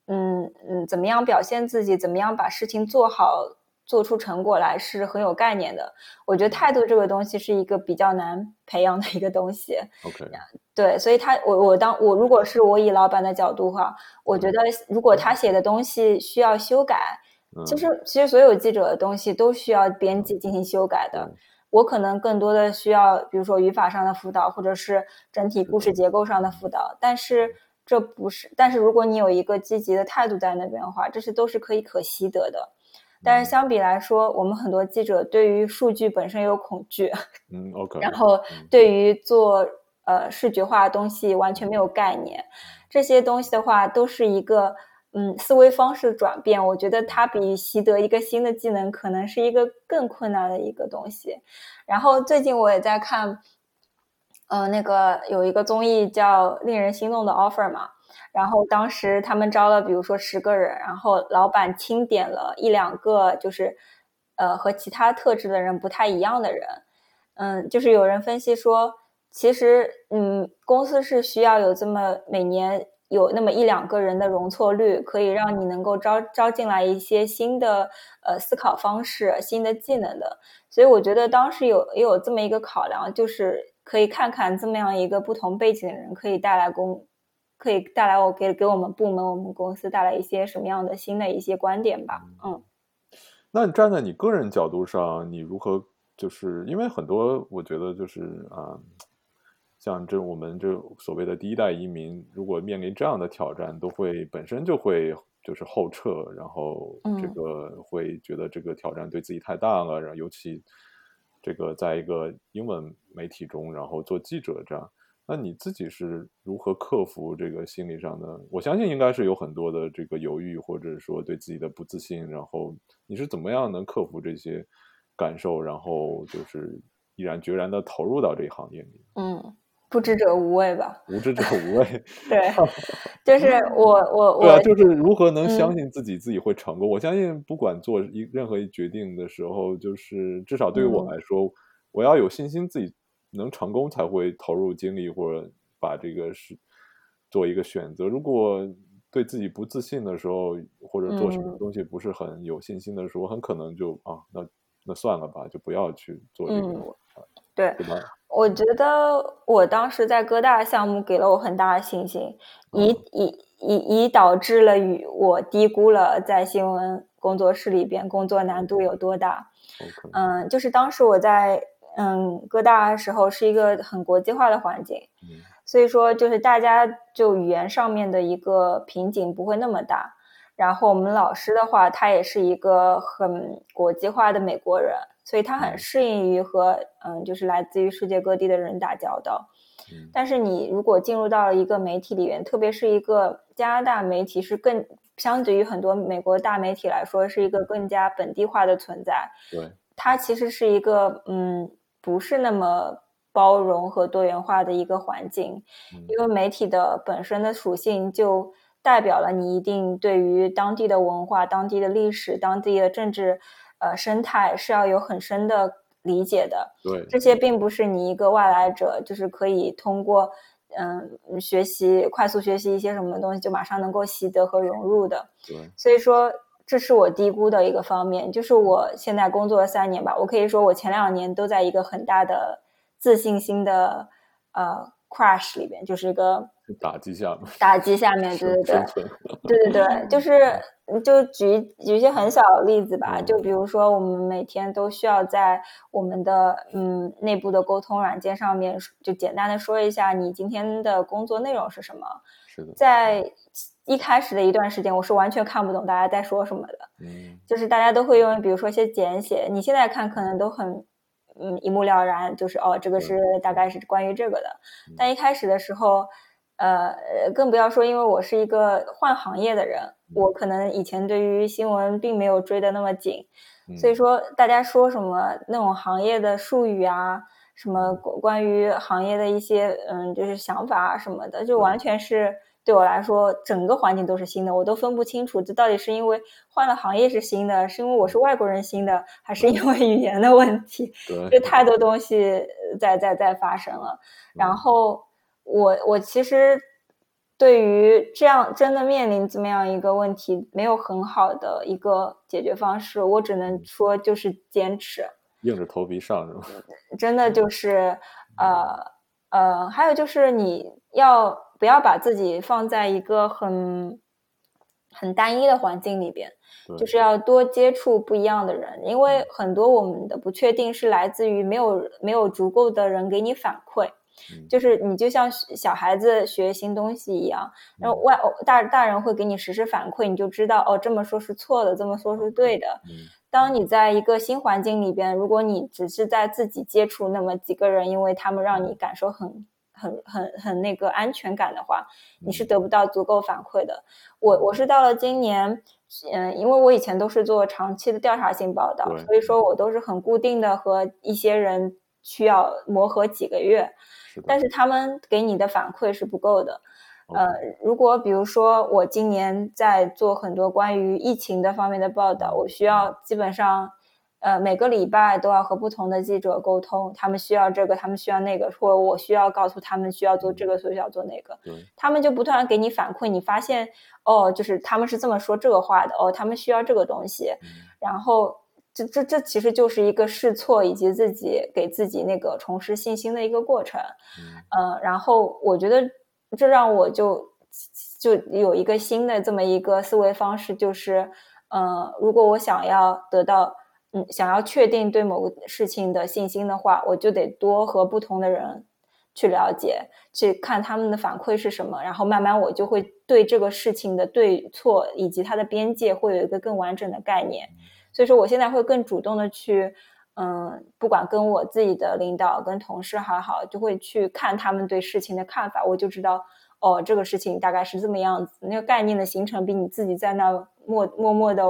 嗯嗯，怎么样表现自己，怎么样把事情做好。做出成果来是很有概念的。我觉得态度这个东西是一个比较难培养的一个东西。OK，对，所以他我我当我如果是我以老板的角度哈，我觉得如果他写的东西需要修改，其实其实所有记者的东西都需要编辑进行修改的。我可能更多的需要，比如说语法上的辅导，或者是整体故事结构上的辅导。但是这不是，但是如果你有一个积极的态度在那边的话，这些都是可以可习得的。但是相比来说，我们很多记者对于数据本身有恐惧，嗯，OK，然后对于做呃视觉化的东西完全没有概念，这些东西的话都是一个嗯思维方式的转变。我觉得它比习得一个新的技能可能是一个更困难的一个东西。然后最近我也在看，呃，那个有一个综艺叫《令人心动的 offer》嘛。然后当时他们招了，比如说十个人，然后老板清点了一两个，就是，呃，和其他特质的人不太一样的人。嗯，就是有人分析说，其实，嗯，公司是需要有这么每年有那么一两个人的容错率，可以让你能够招招进来一些新的呃思考方式、新的技能的。所以我觉得当时有也有这么一个考量，就是可以看看这么样一个不同背景的人可以带来公。可以带来我给给我们部门、我们公司带来一些什么样的新的一些观点吧？嗯，那你站在你个人角度上，你如何就是因为很多，我觉得就是啊，像这我们这所谓的第一代移民，如果面临这样的挑战，都会本身就会就是后撤，然后这个会觉得这个挑战对自己太大了，然后尤其这个在一个英文媒体中，然后做记者这样。那你自己是如何克服这个心理上的？我相信应该是有很多的这个犹豫，或者说对自己的不自信。然后你是怎么样能克服这些感受，然后就是毅然决然的投入到这一行业里？嗯，不知者无畏吧。无知者无畏。对，就是 我我我。对啊，就是如何能相信自己自己会成功？我相信不管做一任何一决定的时候，就是至少对于我来说，我要有信心自己。能成功才会投入精力或者把这个是做一个选择。如果对自己不自信的时候，或者做什么嗯东西不是很有信心的时候，很可能就啊，那那算了吧，就不要去做这个，嗯对，对？我觉得我当时在哥大项目给了我很大的信心，以嗯以以以导致了与我低估了在新闻工作室里边工作难度有多大。嗯，就是当时我在嗯哥大的时候是一个很国际化的环境，嗯所以说就是大家就语言上面的一个瓶颈不会那么大。然后我们老师的话，他也是一个很国际化的美国人，所以他很嗯适应于和嗯就是来自于世界各地的人打交道。嗯但是你如果进入到了一个媒体里面，特别是一个加拿大媒体，是更相对于很多美国大媒体来说，是一个更加本地化的存在。对，它其实是一个嗯，不是那么包容和多元化的一个环境，嗯因为媒体的本身的属性就代表了你一定对于当地的文化、当地的历史、当地的政治呃生态是要有很深的理解的。对，这些并不是你一个外来者就是可以通过嗯学习快速学习一些什么东西就马上能够习得和融入的。对，所以说，这是我低估的一个方面。就是我现在工作了三年吧，我可以说我前两年都在一个很大的自信心的呃 crash 里边，就是一个打击下面，打击下面，对对对对对对，就是就举举一些很小的例子吧，嗯就比如说我们每天都需要在我们的嗯内部的沟通软件上面，就简单的说一下你今天的工作内容是什么。是的，在一开始的一段时间，我是完全看不懂大家在说什么的，嗯。就是大家都会用，比如说一些简写，你现在看可能都很，嗯，一目了然，就是哦，这个是大概是关于这个的。嗯但一开始的时候，呃，更不要说，因为我是一个换行业的人，我可能以前对于新闻并没有追得那么紧，嗯。所以说大家说什么那种行业的术语啊，什么关关于行业的一些嗯，就是想法啊什么的，就完全是对我来说，整个环境都是新的，我都分不清楚这到底是因为换了行业是新的，是因为我是外国人新的，还是因为语言的问题？对，就太多东西呃在在在发生了。然嗯后我我其实对于这样真的面临这么样一个问题，没有很好的一个解决方式，我只能说就是坚持。硬着头皮上是吗？真的就是，呃呃，还有就是你要不要把自己放在一个很很单一的环境里边，就是要多接触不一样的人，因为很多我们的不确定是来自于没有没有足够的人给你反馈。嗯。就是你就像小孩子学新东西一样，然后嗯。外大大人会给你实时反馈，你就知道哦，这么说是错的，这么说是对的。嗯。当你在一个新环境里边，如果你只是在自己接触那么几个人，因为他们让你感受很很很很那个安全感的话，你是嗯。得不到足够反馈的。我我是到了今年，嗯，因为我以前都是做长期的调查性报道，所以说我都是很固定的和一些人需要磨合几个月，是，但是他们给你的反馈是不够的。呃，如果比如说我今年在做很多关于疫情的方面的报道，我需要基本上，呃，每个礼拜都要和不同的记者沟通，他们需要这个，他们需要那个，或者我需要告诉他们需要做这个，所以要做那个，他们就不断给你反馈，你发现哦，就是他们是这么说这个话的，哦，他们需要这个东西，嗯。然后这这这其实就是一个试错以及自己给自己那个重拾信心的一个过程。嗯呃，然后我觉得这让我就就有一个新的这么一个思维方式，就是，呃，如果我想要得到，嗯，想要确定对某个事情的信心的话，我就得多和不同的人去了解，去看他们的反馈是什么，然后慢慢我就会对这个事情的对错以及它的边界会有一个更完整的概念。所以说，我现在会更主动的去，嗯，不管跟我自己的领导、跟同事还好，就会去看他们对事情的看法，我就知道，哦，这个事情大概是这么样子。那个概念的形成，比你自己在那默默默的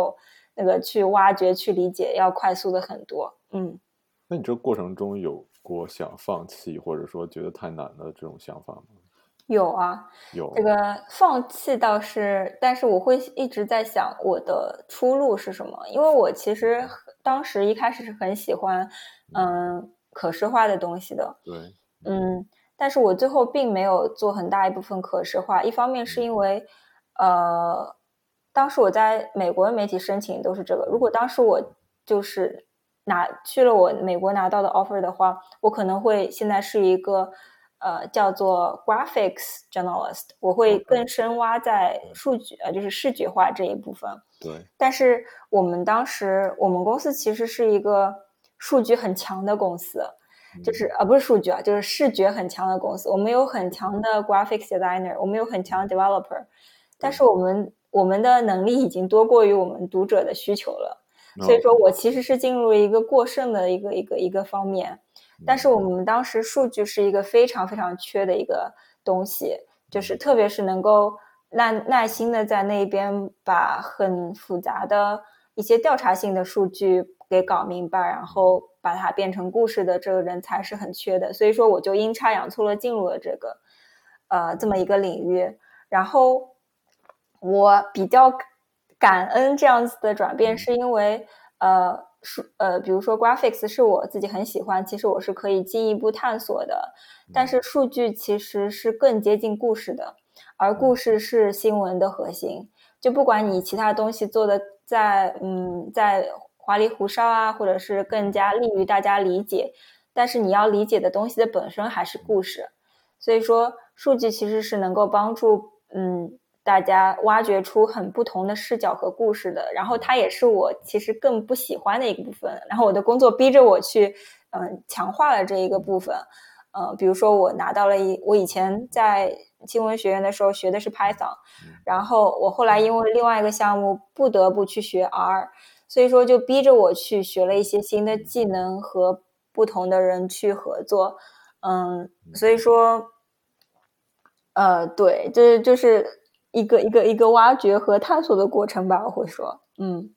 那个去挖掘、去理解要快速的很多。嗯，那你这过程中有过想放弃或者说觉得太难的这种想法吗？有啊，有，这个。放弃倒是，但是我会一直在想我的出路是什么，因为我其实当时一开始是很喜欢，嗯，可视化的东西的，对，嗯，但是我最后并没有做很大一部分可视化。一方面是因为，呃，当时我在美国的媒体申请都是这个。如果当时我就是拿去了我美国拿到的 offer 的话，我可能会现在是一个呃叫做 graphics journalist，我会更深挖在数据呃就是视觉化这一部分。对。但是我们当时我们公司其实是一个数据很强的公司。就是呃不是数据啊，就是视觉很强的公司。我们有很强的 graphics designer，我们有很强的 developer，但是我们我们的能力已经多过于我们读者的需求了。所以说我其实是进入了一个过剩的一个一个一个方面。但是我们当时数据是一个非常非常缺的一个东西，就是特别是能够耐耐心的在那边把很复杂的一些调查性的数据给搞明白，然后。把它变成故事的这个人才是很缺的，所以说我就阴差阳错的进入了这个，呃，这么一个领域。然后我比较感恩这样子的转变，是因为呃，数呃，比如说 graphics 是我自己很喜欢，其实我是可以进一步探索的。但是数据其实是更接近故事的，而故事是新闻的核心。就不管你其他东西做的在嗯在。花里胡哨啊，或者是更加利于大家理解，但是你要理解的东西的本身还是故事，所以说数据其实是能够帮助嗯大家挖掘出很不同的视角和故事的。然后它也是我其实更不喜欢的一个部分。然后我的工作逼着我去嗯强化了这一个部分，呃，比如说我拿到了一我以前在新闻学院的时候学的是 Python，然后我后来因为另外一个项目不得不去学 R。所以说，就逼着我去学了一些新的技能和不同的人去合作，嗯，所以说，呃，对，这就是一个一个一个挖掘和探索的过程吧，我会说，嗯。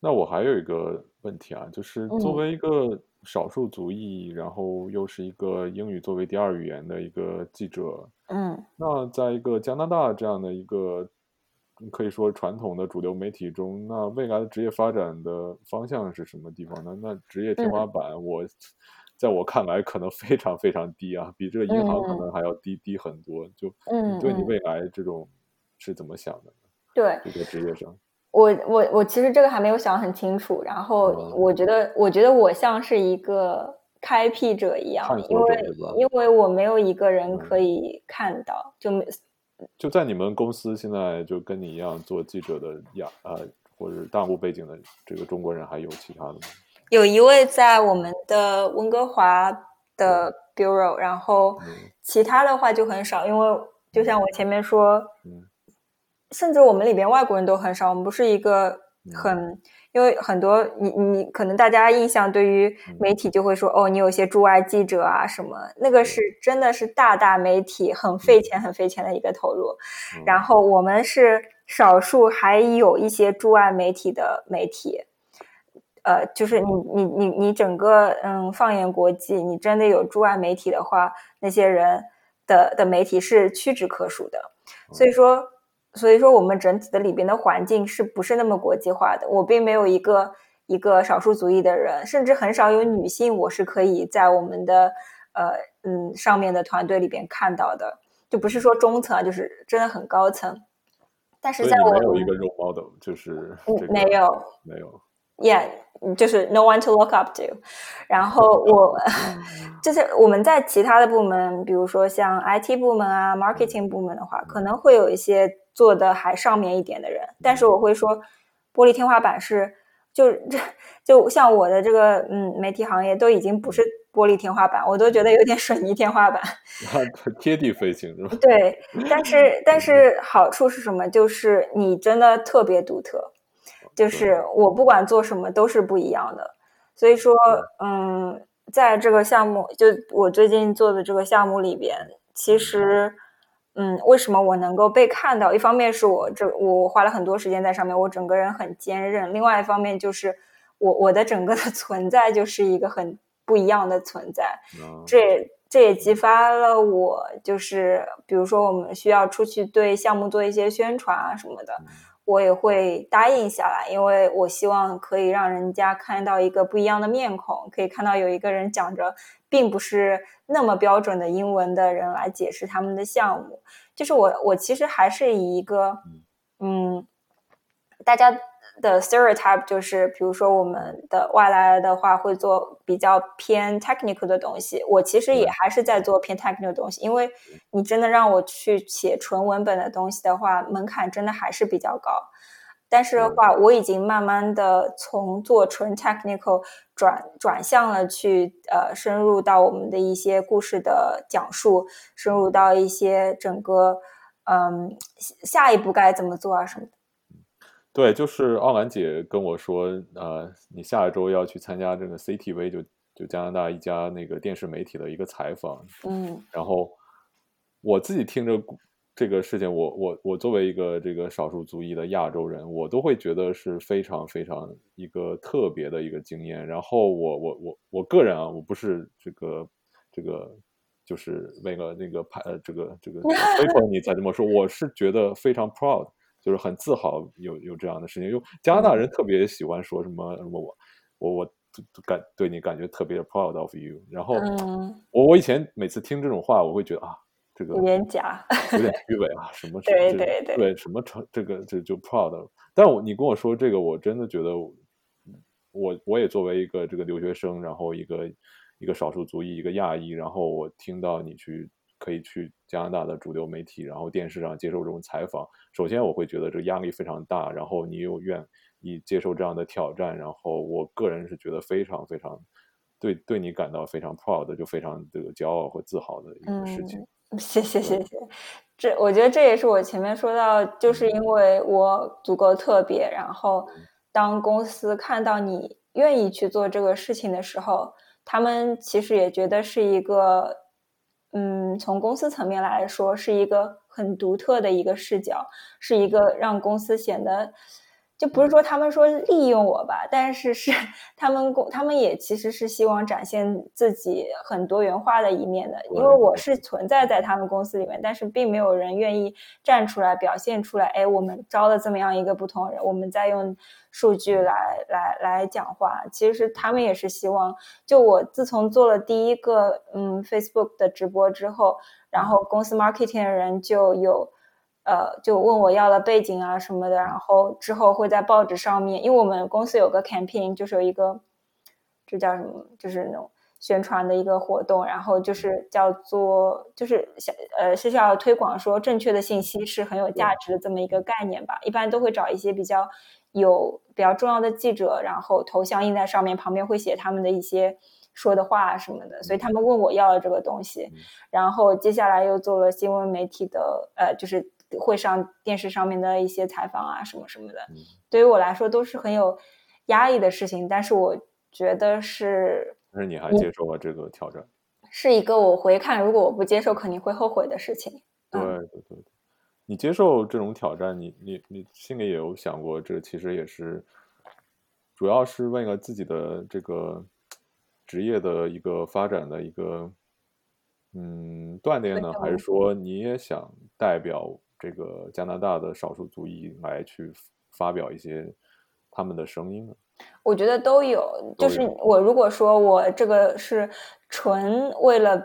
那我还有一个问题啊，就是作为一个少数族裔，然后又是一个英语作为第二语言的一个记者，嗯，那在一个加拿大这样的一个。可以说传统的主流媒体中，那未来的职业发展的方向是什么地方呢？那职业天花板，我在我看来可能非常非常低啊，比这个银行可能还要低低很多。就你对你未来这种是怎么想的？对一个职业上，我我我其实这个还没有想很清楚。然后我觉得，我觉得我像是一个开辟者一样，因为因为我没有一个人可以看到，就没。就在你们公司，现在就跟你一样做记者的亚呃，或者大陆背景的这个中国人，还有其他的吗？有一位在我们的温哥华的 bureau，然后其他的话就很少，因为就像我前面说，甚至我们里边外国人都很少，我们不是一个很。因为很多你你可能大家印象对于媒体就会说哦，你有些驻外记者啊什么，那个是真的是大大媒体很费钱很费钱的一个投入。然后我们是少数还有一些驻外媒体的媒体，呃，就是你你你你整个嗯放眼国际，你真的有驻外媒体的话，那些人的的媒体是屈指可数的。所以说。所以说，我们整体的里边的环境是不是那么国际化的？我并没有一个一个少数族裔的人，甚至很少有女性，我是可以在我们的呃嗯上面的团队里边看到的，就不是说中层，就是真的很高层。但是在我没有一个 role model，就是没有没有。Yeah，就是 no one to look up to。然后 我 就是我们在其他的部门，比如说像 IT 部门啊、marketing 部门的话，可能会有一些做的还上面一点的人。但是我会说，玻璃天花板是就 这就像我的这个嗯媒体行业都已经不是玻璃天花板，我都觉得有点水泥天花板。贴地飞行是吧？对，但是但是好处是什么？就是你真的特别独特。就是我不管做什么都是不一样的，所以说，嗯，在这个项目，就我最近做的这个项目里边，其实，嗯，为什么我能够被看到？一方面是我这我花了很多时间在上面，我整个人很坚韧；，另外一方面就是我我的整个的存在就是一个很不一样的存在。这这也激发了我，就是比如说我们需要出去对项目做一些宣传啊什么的。我也会答应下来，因为我希望可以让人家看到一个不一样的面孔，可以看到有一个人讲着并不是那么标准的英文的人来解释他们的项目。就是我，我其实还是以一个，嗯，大家。的 stereotype 就是，比如说我们的外来的话会做比较偏 technical 的东西，我其实也还是在做偏 technical 的东西，因为你真的让我去写纯文本的东西的话，门槛真的还是比较高。但是的话，我已经慢慢的从做纯 technical 转转向了去呃深入到我们的一些故事的讲述，深入到一些整个嗯下一步该怎么做啊什么的。对，就是奥兰姐跟我说，呃，你下一周要去参加这个 CTV，就就加拿大一家那个电视媒体的一个采访。嗯，然后我自己听着这个事情，我我我作为一个这个少数族裔的亚洲人，我都会觉得是非常非常一个特别的一个经验。然后我我我我个人啊，我不是这个这个就是为了那个拍呃这个这个 推崇你才这么说，我是觉得非常 proud。就是很自豪有有这样的事情，因为加拿大人特别喜欢说什么什么我我我感对你感觉特别的 proud of you。然后我我以前每次听这种话，我会觉得啊，这个有点假，有点 虚伪啊，什么对对对对什么成这个这就 proud。但我你跟我说这个，我真的觉得我我也作为一个这个留学生，然后一个一个少数族裔，一个亚裔，然后我听到你去。可以去加拿大的主流媒体，然后电视上接受这种采访。首先，我会觉得这压力非常大，然后你又愿意接受这样的挑战，然后我个人是觉得非常非常对对你感到非常 proud，就非常这个骄傲和自豪的一个事情。谢谢谢谢，这我觉得这也是我前面说到，就是因为我足够特别，然后当公司看到你愿意去做这个事情的时候，他们其实也觉得是一个。嗯，从公司层面来说，是一个很独特的一个视角，是一个让公司显得。就不是说他们说利用我吧，但是是他们公他们也其实是希望展现自己很多元化的一面的，因为我是存在在他们公司里面，但是并没有人愿意站出来表现出来。哎，我们招了这么样一个不同人，我们在用数据来来来讲话。其实他们也是希望，就我自从做了第一个嗯 Facebook 的直播之后，然后公司 marketing 的人就有。呃，就问我要了背景啊什么的，然后之后会在报纸上面，因为我们公司有个 campaign，就是有一个，这叫什么？就是那种宣传的一个活动，然后就是叫做，就是想呃是要推广说正确的信息是很有价值的这么一个概念吧。一般都会找一些比较有比较重要的记者，然后头像印在上面，旁边会写他们的一些说的话什么的。所以他们问我要了这个东西，然后接下来又做了新闻媒体的，呃，就是。会上电视上面的一些采访啊，什么什么的，对于我来说都是很有压力的事情。但是我觉得是，但是你还接受了这个挑战，是一个我回看，如果我不接受，肯定会后悔的事情。对对对，你接受这种挑战，你你你心里也有想过，这其实也是主要是为了自己的这个职业的一个发展的一个嗯锻炼呢，还是说你也想代表？这个加拿大的少数族裔来去发表一些他们的声音呢？我觉得都有。就是我如果说我这个是纯为了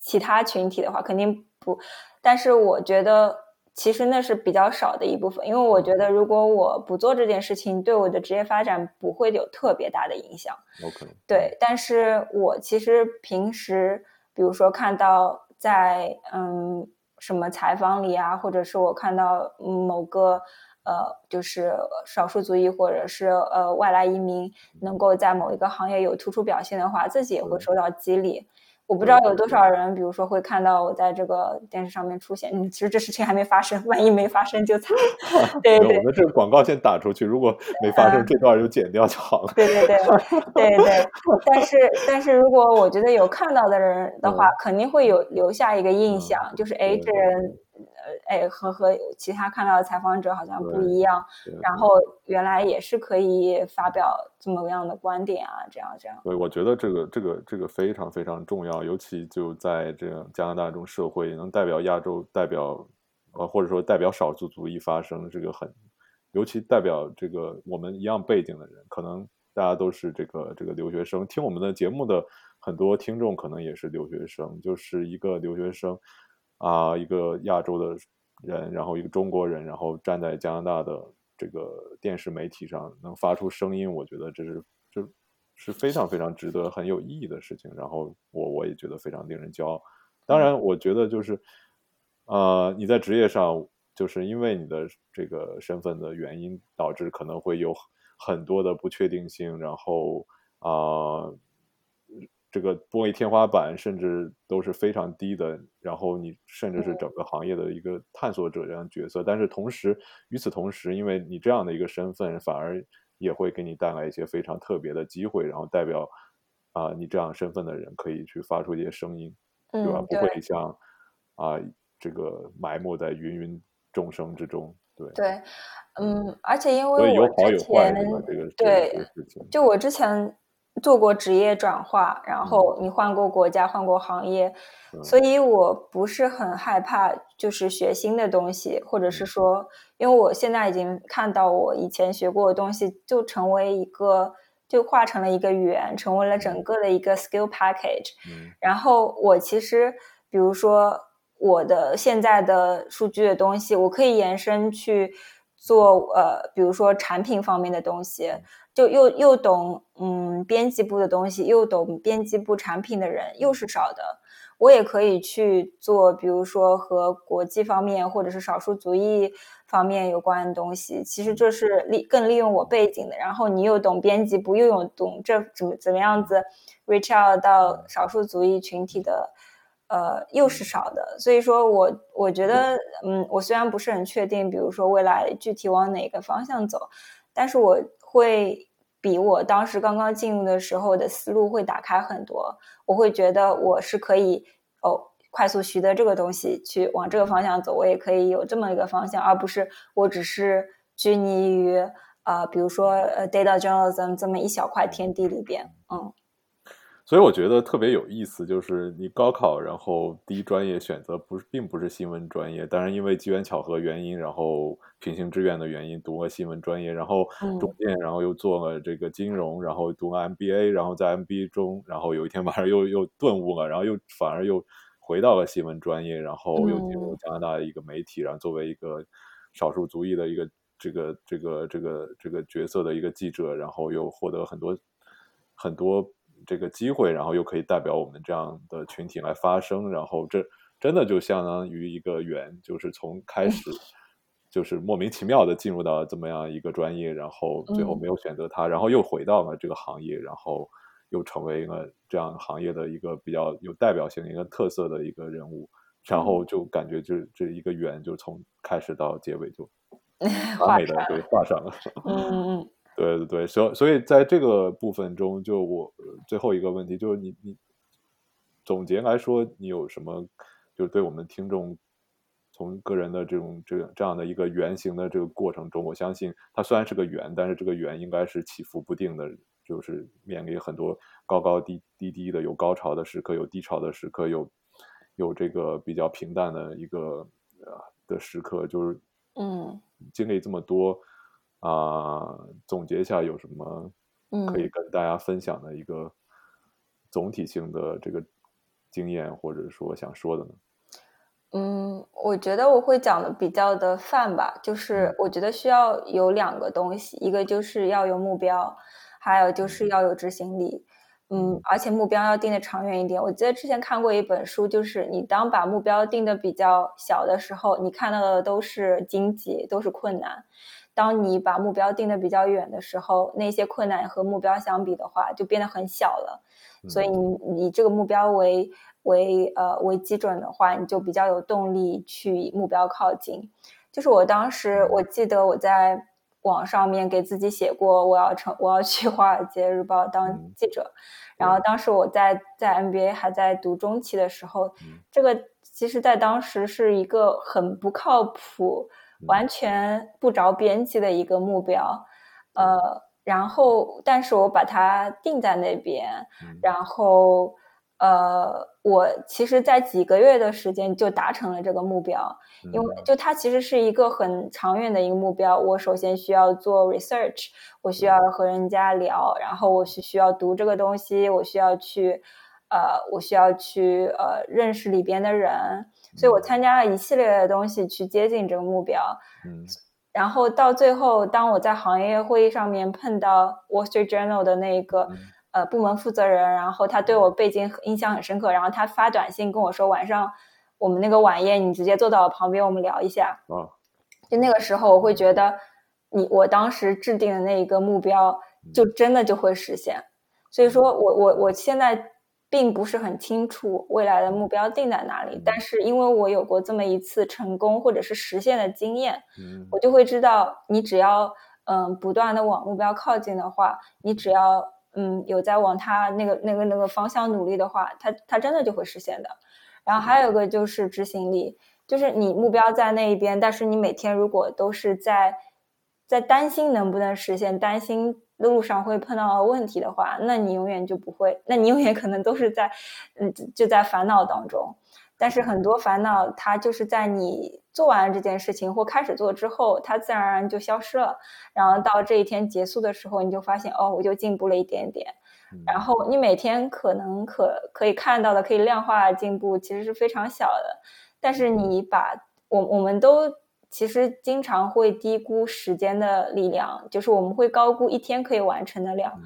其他群体的话，肯定不。但是我觉得其实那是比较少的一部分，因为我觉得如果我不做这件事情，对我的职业发展不会有特别大的影响。OK。对，但是我其实平时比如说看到在嗯。什么采访里啊，或者是我看到某个呃，就是少数族裔或者是呃外来移民能够在某一个行业有突出表现的话，自己也会受到激励。我不知道有多少人，比如说会看到我在这个电视上面出现。嗯，其实这事情还没发生，万一没发生就惨。对对，我们这个广告先打出去，如果没发生，这段就剪掉就好了。对对对 对对。但是但是如果我觉得有看到的人的话，肯定会有留下一个印象，就是哎，这人。呃，哎，和和其他看到的采访者好像不一样，然后原来也是可以发表这么样的观点啊，这样这样。对，我觉得这个这个这个非常非常重要，尤其就在这样加拿大这种社会，能代表亚洲，代表呃或者说代表少数族裔发声，这个很尤其代表这个我们一样背景的人，可能大家都是这个这个留学生，听我们的节目的很多听众可能也是留学生，就是一个留学生啊，一个亚洲的人，然后一个中国人，然后站在加拿大的这个电视媒体上能发出声音，我觉得这是这是非常非常值得很有意义的事情。然后我我也觉得非常令人骄傲。当然，我觉得就是呃，你在职业上。就是因为你的这个身份的原因，导致可能会有很多的不确定性，然后啊，这个玻璃天花板甚至都是非常低的，然后你甚至是整个行业的一个探索者这样角色。但是同时，与此同时，因为你这样的一个身份，反而也会给你带来一些非常特别的机会，然后代表啊你这样身份的人可以去发出一些声音，对吧？不会像啊这个埋没在芸芸。众生之中，对对，嗯，而且因为我之前对，就我之前做过职业转化，然后你换过国家，换过行业，所以我不是很害怕，就是学新的东西，或者是说，因为我现在已经看到我以前学过的东西，就成为一个，就化成了一个语言，成为了整个的一个 skill package。然后我其实，比如说。我的现在的数据的东西，我可以延伸去做，呃，比如说产品方面的东西，就又又懂，嗯，编辑部的东西，又懂编辑部产品的人又是少的。我也可以去做，比如说和国际方面或者是少数族裔方面有关的东西。其实这是利更利用我背景的。然后你又懂编辑部，又有懂这怎么怎么样子 reach out 到少数族裔群体的。呃，又是少的，所以说我我觉得，嗯，我虽然不是很确定，比如说未来具体往哪个方向走，但是我会比我当时刚刚进入的时候的思路会打开很多，我会觉得我是可以哦，快速习得这个东西，去往这个方向走，我也可以有这么一个方向，而不是我只是拘泥于啊，比如说呃，data journalism 这么一小块天地里边，嗯。所以我觉得特别有意思，就是你高考，然后第一专业选择不是，并不是新闻专业，当然因为机缘巧合原因，然后平行志愿的原因读了新闻专业，然后中间然后又做了这个金融，然后读了 MBA，然后在 MBA 中，然后有一天晚上又又顿悟了，然后又反而又回到了新闻专业，然后又进入加拿大的一个媒体，然后作为一个少数族裔的一个这个这个这个这个角色的一个记者，然后又获得很多很多。这个机会，然后又可以代表我们这样的群体来发声，然后这真的就相当于一个缘，就是从开始就是莫名其妙的进入到这么样一个专业，然后最后没有选择它，然后又回到了这个行业，然后又成为了这样行业的一个比较有代表性、一个特色的一个人物，然后就感觉就这一个缘就从开始到结尾就 完美的给画上了。嗯嗯。对对对，所所以在这个部分中，就我最后一个问题就是你你总结来说，你有什么就是对我们听众从个人的这种这这样的一个圆形的这个过程中，我相信它虽然是个圆，但是这个圆应该是起伏不定的，就是面临很多高高低低低的，有高潮的时刻，有低潮的时刻，有有这个比较平淡的一个呃的时刻，就是嗯，经历这么多。啊，总结一下有什么可以跟大家分享的一个总体性的这个经验，或者说想说的呢？嗯，我觉得我会讲的比较的泛吧，就是我觉得需要有两个东西，一个就是要有目标，还有就是要有执行力。嗯，而且目标要定的长远一点。我记得之前看过一本书，就是你当把目标定的比较小的时候，你看到的都是荆棘，都是困难。当你把目标定的比较远的时候，那些困难和目标相比的话，就变得很小了。所以你以这个目标为为呃为基准的话，你就比较有动力去目标靠近。就是我当时我记得我在网上面给自己写过，我要成我要去华尔街日报当记者。然后当时我在在 NBA 还在读中期的时候，这个其实在当时是一个很不靠谱。完全不着边际的一个目标，呃，然后，但是我把它定在那边，然后，呃，我其实，在几个月的时间就达成了这个目标，因为就它其实是一个很长远的一个目标。我首先需要做 research，我需要和人家聊，然后我是需要读这个东西，我需要去，呃，我需要去呃认识里边的人，所以我参加了一系列的东西去接近这个目标。嗯，然后到最后，当我在行业会议上面碰到 Wall Street Journal 的那个。呃，部门负责人，然后他对我背景印象很深刻，然后他发短信跟我说，晚上我们那个晚宴，你直接坐到我旁边，我们聊一下。啊，就那个时候，我会觉得你我当时制定的那一个目标，就真的就会实现。所以说我我我现在并不是很清楚未来的目标定在哪里，但是因为我有过这么一次成功或者是实现的经验，我就会知道，你只要嗯不断的往目标靠近的话，你只要。嗯，有在往他那个、那个、那个方向努力的话，他他真的就会实现的。然后还有一个就是执行力，就是你目标在那一边，但是你每天如果都是在在担心能不能实现，担心路上会碰到问题的话，那你永远就不会，那你永远可能都是在嗯就在烦恼当中。但是很多烦恼，它就是在你做完了这件事情或开始做之后，它自然而然就消失了。然后到这一天结束的时候，你就发现，哦，我就进步了一点点。然后你每天可能可可以看到的、可以量化的进步，其实是非常小的。但是你把我我们都其实经常会低估时间的力量，就是我们会高估一天可以完成的量，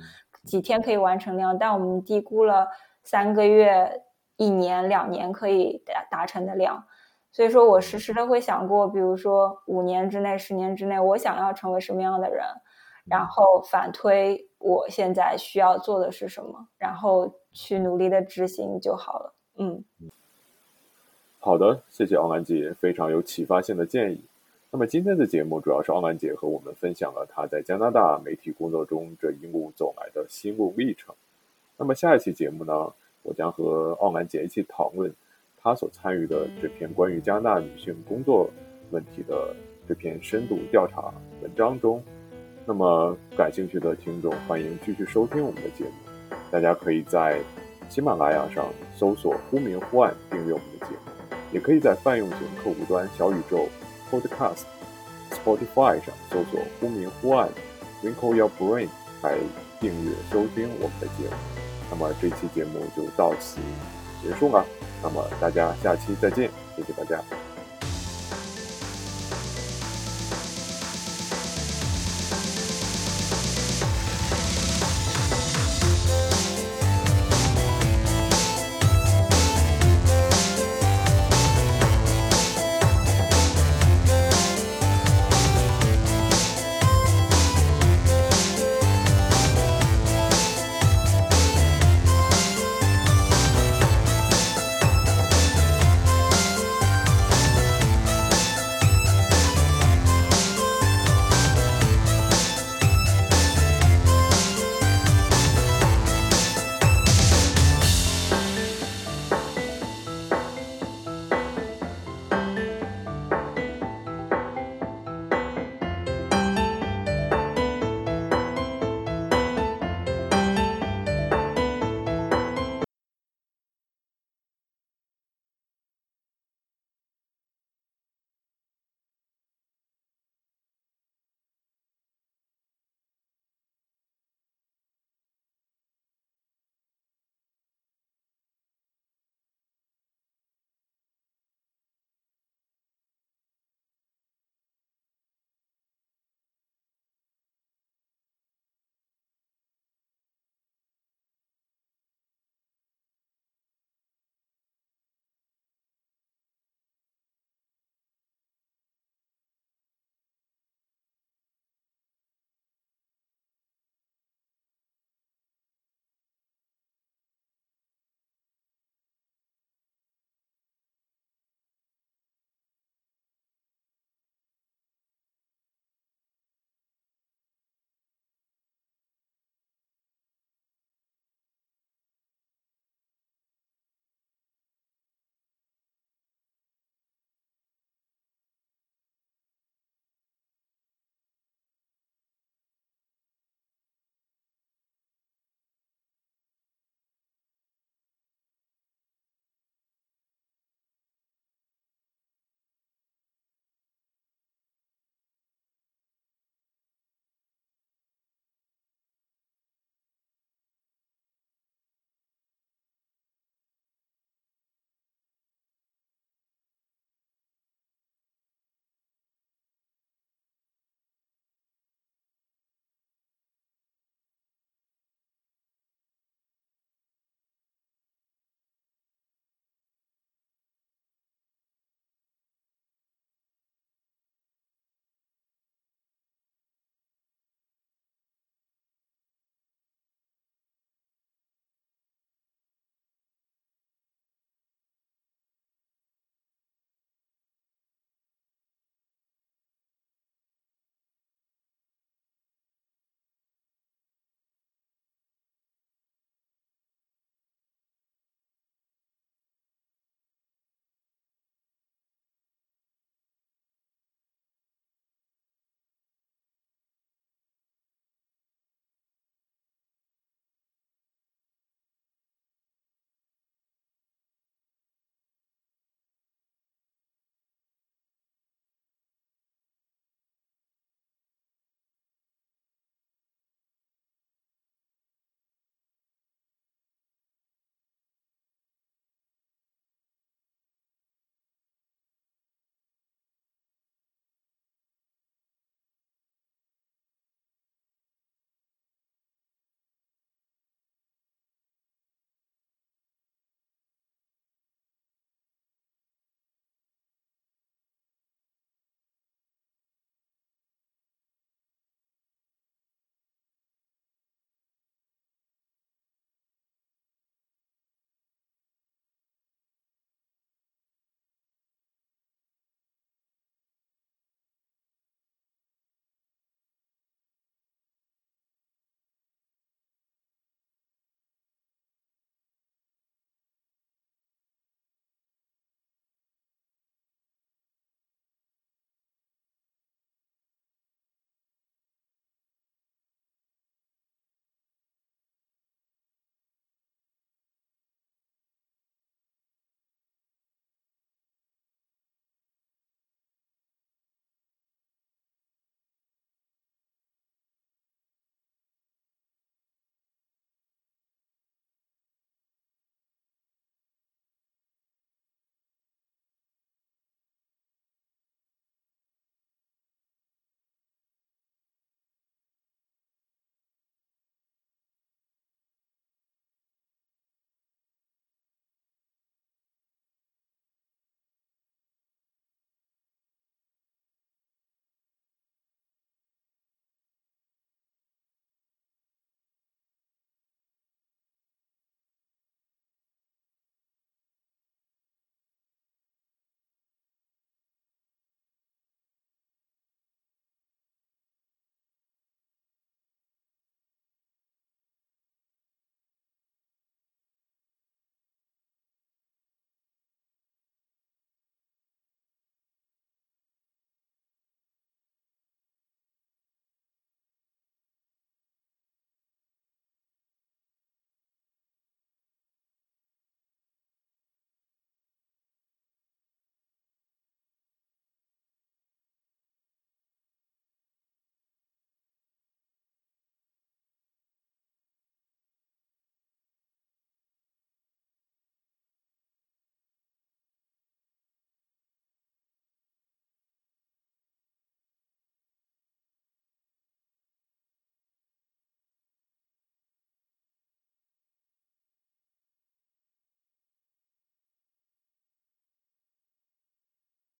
几天可以完成量，但我们低估了三个月。一年两年可以达达成的量，所以说我时时的会想过，比如说五年之内、十年之内，我想要成为什么样的人，然后反推我现在需要做的是什么，然后去努力的执行就好了。嗯，好的，谢谢奥兰姐非常有启发性的建议。那么今天的节目主要是奥兰姐和我们分享了她在加拿大媒体工作中这一路走来的心路历程。那么下一期节目呢？我将和奥兰姐一起讨论她所参与的这篇关于加拿大女性工作问题的这篇深度调查文章中。那么，感兴趣的听众欢迎继续收听我们的节目。大家可以在喜马拉雅上搜索“忽明忽暗”订阅我们的节目，也可以在泛用型客户端小宇宙 Podcast、Spotify 上搜索“忽明忽暗 ”，Wrinkle Your Brain 来订阅收听我们的节目。那么这期节目就到此结束了，那么大家下期再见，谢谢大家。